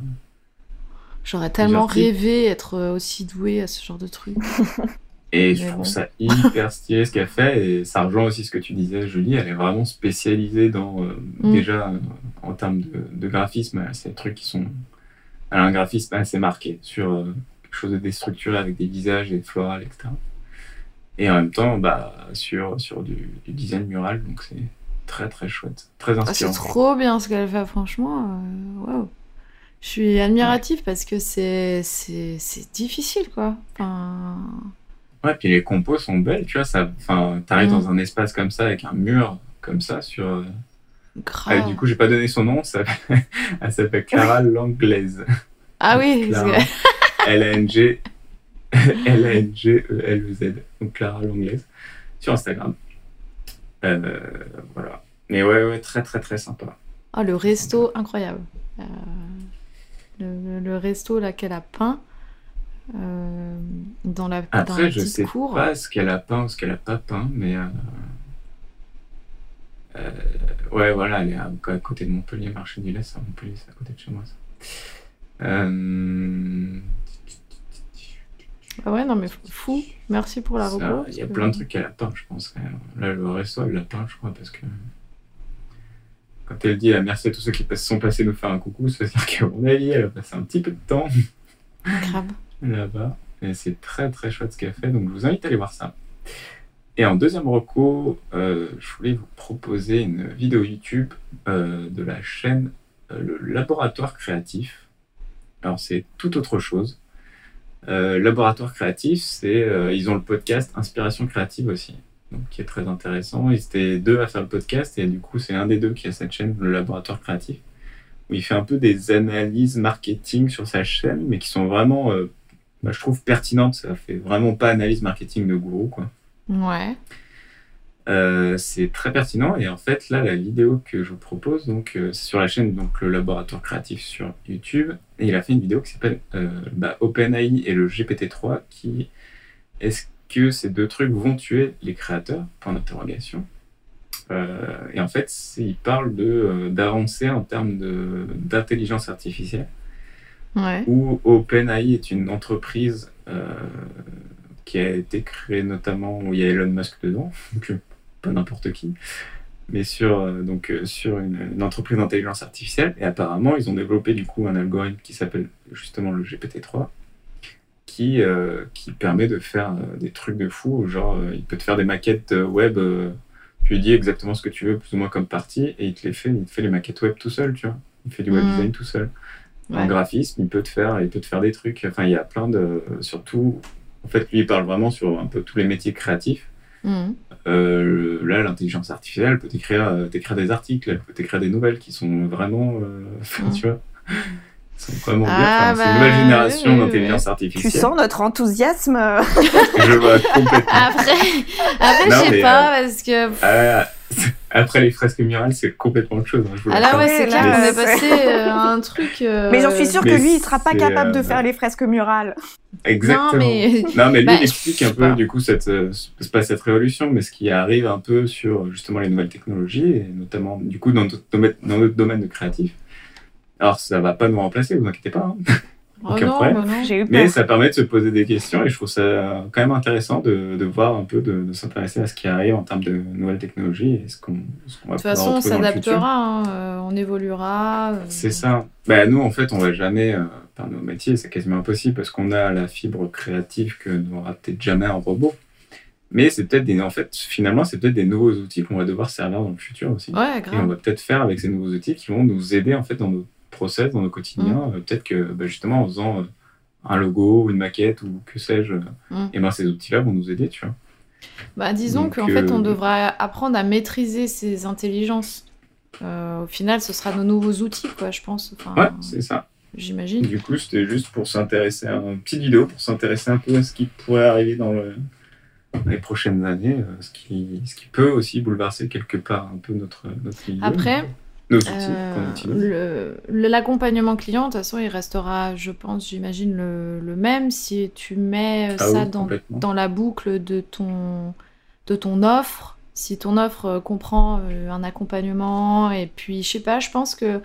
J'aurais tellement rêvé être aussi douée à ce genre de truc. Et je trouve ça hyper stylé ce qu'elle fait. Et ça rejoint aussi ce que tu disais, Julie. Elle est vraiment spécialisée dans. Euh, mm. Déjà, euh, en termes de, graphisme, c'est des trucs qui sont. Elle a un graphisme assez marqué sur euh, quelque chose de déstructuré avec des visages et florales, etc. Et en même temps, bah, sur, sur du, design mural. Donc c'est très très chouette. Très ah, inspirant. c'est trop bien ce qu'elle fait, franchement. Waouh! Je suis admirative parce que c'est difficile, quoi. Enfin. Ouais, puis les compos sont belles, tu vois. Ça, enfin, t'arrives dans mm. un espace comme ça avec un mur comme ça sur. Euh. Ah, du coup, j'ai pas donné son nom. Ça... Elle s'appelle Clara Langlaise. Ah oui. L-A-N-G. L-A-N-G-E-L-E-Z. Donc Clara Langlaise sur Instagram. Euh, voilà. Mais ouais, ouais, très très très sympa. Ah, le resto, incroyable. Euh, le, le, resto là qu'elle a peint. Euh, dans la Après, dans je sais pas ce qu'elle a peint ou ce qu'elle a pas peint, mais euh, euh, ouais, voilà, elle est à, côté de Montpellier, marché du Lait, à Montpellier, c'est à côté de chez moi. Ça. Ah ouais, non mais fou, merci pour la reco. Il y a plein de trucs qu'elle a peint, je pense. Là, le resto, elle l'a peint, je crois, parce que quand elle dit merci à tous ceux qui sont passés nous faire un coucou, ça veut dire qu'à mon avis, elle a passé un petit peu de temps. Grave là-bas. Et c'est très très chouette ce qu'elle fait, donc je vous invite à aller voir ça. Et en deuxième recours, euh, je voulais vous proposer une vidéo YouTube euh, de la chaîne euh, Le Laboratoire Créatif. Alors c'est tout autre chose. Laboratoire Créatif, c'est ils ont le podcast Inspiration Créative aussi, donc qui est très intéressant. Ils étaient deux à faire le podcast et du coup c'est un des deux qui a cette chaîne, Le Laboratoire Créatif, où il fait un peu des analyses marketing sur sa chaîne, mais qui sont vraiment bah, je trouve pertinente. Ça fait vraiment pas analyse marketing de gourou, quoi. Ouais. Euh, c'est très pertinent et en fait là la vidéo que je vous propose donc euh, sur la chaîne donc le laboratoire créatif sur YouTube et il a fait une vidéo qui s'appelle euh, bah, OpenAI et le GPT-3 qui est-ce que ces deux trucs vont tuer les créateurs? Point d'interrogation et en fait il parle de d'avancer en termes d'intelligence artificielle ouais. où OpenAI est une entreprise euh, qui a été créée notamment où il y a Elon Musk dedans, donc euh, pas n'importe qui, mais sur, euh, donc, sur une, entreprise d'intelligence artificielle. Et apparemment, ils ont développé du coup un algorithme qui s'appelle justement le GPT-3, qui, qui permet de faire des trucs de fou. Genre, il peut te faire des maquettes web. tu lui dis exactement ce que tu veux, plus ou moins comme partie, et il te les fait, il te fait les maquettes web tout seul, tu vois. Il fait du web mmh. design tout seul. En graphisme, il peut te faire, il peut te faire des trucs. Enfin, il y a plein de, surtout, en fait, lui, il parle vraiment sur un peu tous les métiers créatifs. Mhm. Euh, là, l'intelligence artificielle peut t'écrire, euh, t'écrire des articles, elle peut t'écrire des nouvelles qui sont vraiment, euh, mhm. tu vois, sont vraiment bien. Ah, c'est une nouvelle bah, génération d'intelligence artificielle. Tu sens notre enthousiasme Je vois complètement. Après, après je sais pas, parce que... Ah, après les fresques murales, c'est complètement autre chose. Hein, ah là, ouais, c'est clair qu'on est passé à un truc. Mais j'en suis sûre que lui, il sera pas capable de faire les fresques murales. Exactement. Non, mais, non, mais lui, bah, il explique un peu, du coup, cette, euh, pas cette révolution, mais ce qui arrive un peu sur justement les nouvelles technologies, et notamment, du coup, dans notre domaine, dans notre domaine de créatif. Alors, ça va pas nous remplacer, vous inquiétez pas. Hein. Oh non, bah non, eu mais ça permet de se poser des questions et je trouve ça quand même intéressant de, de voir un peu, de, s'intéresser à ce qui arrive en termes de nouvelles technologies et ce qu'on va De toute façon, on s'adaptera, hein, euh, on évoluera. Euh. C'est ça. Bah, nous, en fait, on va jamais par nos métiers, c'est quasiment impossible parce qu'on a la fibre créative que n'aura peut-être jamais un robot. Mais c'est peut-être des, en fait, finalement, c'est peut-être des nouveaux outils qu'on va devoir servir dans le futur aussi. Ouais, grave. Et on va peut-être faire avec ces nouveaux outils qui vont nous aider en fait dans nos process, dans nos quotidiens. Mm. Euh, peut-être que bah, justement en faisant euh, un logo, une maquette ou que sais-je, mm. et ben ces outils-là vont nous aider, tu vois. Bah, disons qu'en fait, on euh, devra apprendre à maîtriser ces intelligences. au final, ce sera nos nouveaux outils, quoi, je pense. Enfin, ouais, c'est ça j'imagine. Du coup, c'était juste pour s'intéresser à une petite vidéo, pour s'intéresser un peu à ce qui pourrait arriver dans, le, les prochaines années, euh, ce qui, ce qui peut aussi bouleverser quelque part un peu notre, notre milieu. Après, euh, l'accompagnement client, de toute façon, il restera, je pense, j'imagine, le, le, même si tu mets ah ça dans, dans la boucle de ton, de ton offre. Si ton offre comprend euh, un accompagnement, et puis, je sais pas, je pense que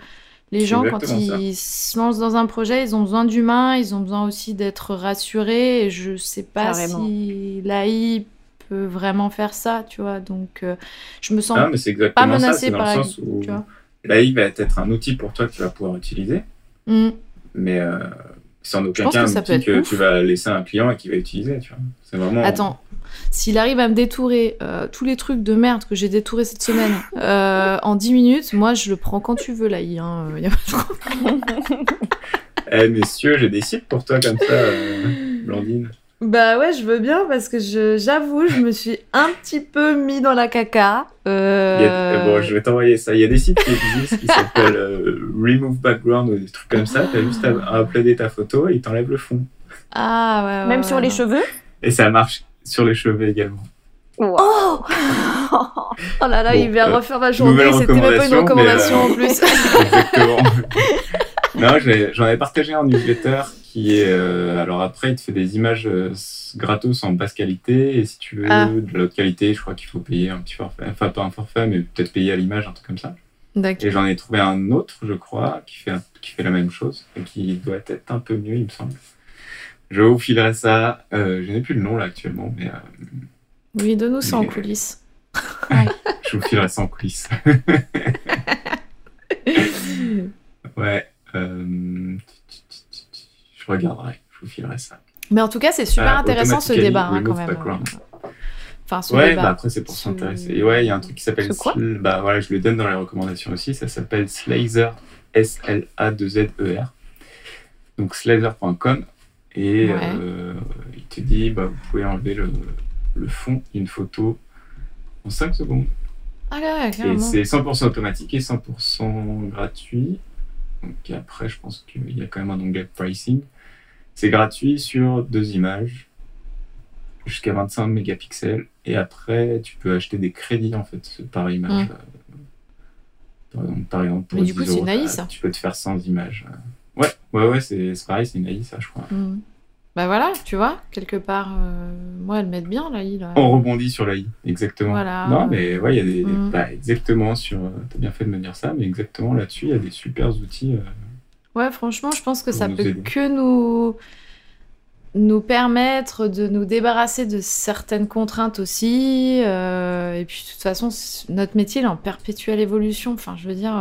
les gens, quand ils se lancent dans un projet, ils ont besoin d'humains, ils ont besoin aussi d'être rassurés. Et je sais pas si l'AI peut vraiment faire ça, tu vois. Donc, euh, je me sens ah, pas menacée par sens où l'AI va être un outil pour toi que tu vas pouvoir utiliser. Mm. Mais euh, sans aucun cas un outil que tu vas laisser à un client et qui va utiliser, tu vois. C'est vraiment... Attends, s'il arrive à me détourer euh, tous les trucs de merde que j'ai détourés cette semaine euh, en 10 minutes, moi je le prends quand tu veux, là, il hein, y a pas Eh messieurs, j'ai des sites pour toi comme ça, euh, Blandine. Bah ouais, je veux bien parce que j'avoue, je, me suis un petit peu mis dans la caca. bon, je vais t'envoyer ça. Il y a des sites qui existent qui s'appellent Remove Background ou des trucs comme ça. T'as juste à, uploader ta photo et il t'enlève le fond. Ah ouais. Même sur les cheveux? Et ça marche sur les cheveux également. Oh Oh là là, il vient euh, refaire ma journée, c'était même pas une recommandation en plus. Exactement. non, j'en avais partagé un newsletter qui est. Euh, alors après, il te fait des images euh, gratos en basse qualité, et si tu veux ah. de la haute qualité, je crois qu'il faut payer un petit forfait. Enfin, pas un forfait, mais peut-être payer à l'image, un truc comme ça. Et j'en ai trouvé un autre, je crois, qui fait, qui fait la même chose, et qui doit être un peu mieux, il me semble. Je vous filerai ça. Euh, je n'ai plus le nom là actuellement, mais. Oui, donne-nous ça en coulisses. je vous filerai ça en coulisses. ouais. Euh, regarderai. Je vous filerai ça. Mais en tout cas, c'est super intéressant ce débat hein, quand même. Enfin, ce ouais, débat. Bah après, c'est pour s'intéresser. Et ouais, il y a un truc qui s'appelle. Bah voilà, je le donne dans les recommandations aussi. Ça s'appelle Slazer. S-L-A-2-Z-E-R. Donc slazer.com. Et euh, il te dit, bah, vous pouvez enlever le, le fond d'une photo en 5 secondes. Ah, et c'est 100% automatique et 100% gratuit. Donc après, je pense qu'il y a quand même un onglet pricing. C'est gratuit sur deux images jusqu'à 25 mégapixels. Et après, tu peux acheter des crédits en fait par image. Par exemple, par exemple pour Mais du coup, c'est une ça. Tu peux te faire 100 images. Ouais, ouais, ouais, c'est pareil, c'est une AI, ça, je crois. Mm. Bah voilà, tu vois, quelque part, euh, moi, elle m'aide bien, l'AI. Là. On rebondit sur l'AI, exactement. Voilà. Non, mais ouais, il y a des. Mm. Bah, exactement sur. Euh, t'as bien fait de me dire ça, mais exactement là-dessus, il y a des super outils. Euh, ouais, franchement, je pense que ça peut que nous nous permettre de nous débarrasser de certaines contraintes aussi. et puis, de toute façon, notre métier il est en perpétuelle évolution. Enfin, je veux dire,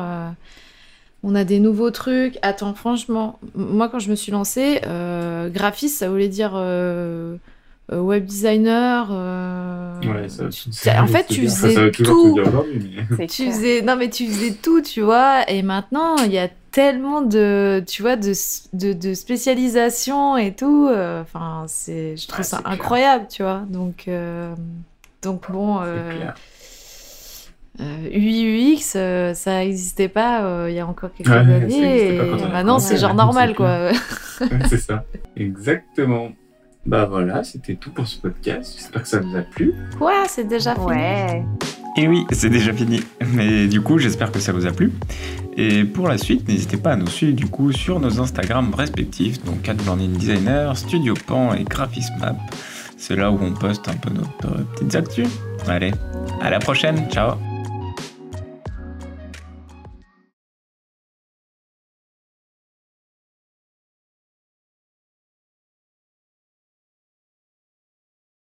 on a des nouveaux trucs. Attends, franchement, moi quand je me suis lancée, euh, graphiste, ça voulait dire euh, euh, web designer. ouais, ça, en fait, tu faisais tout. Tu faisais, non mais tu faisais tout, tu vois. Et maintenant, il y a tellement de, tu vois, de, de, spécialisation et tout. Enfin, c'est, je trouve ça incroyable, tu vois. Donc, donc bon. Euh, UX, euh, ça n'existait pas euh, il y a encore quelques années. Et maintenant, c'est genre normal, quoi. c'est ça. Exactement. Bah voilà, c'était tout pour ce podcast. J'espère que ça vous a plu. Ouais, c'est déjà fini. Ouais. Et oui, c'est déjà fini. Mais du coup, j'espère que ça vous a plu. Et pour la suite, n'hésitez pas à nous suivre du coup sur nos Instagram respectifs, donc Learning Designer, Studio Pan et Graphismap. C'est là où on poste un peu nos petites actus. Allez, à la prochaine, ciao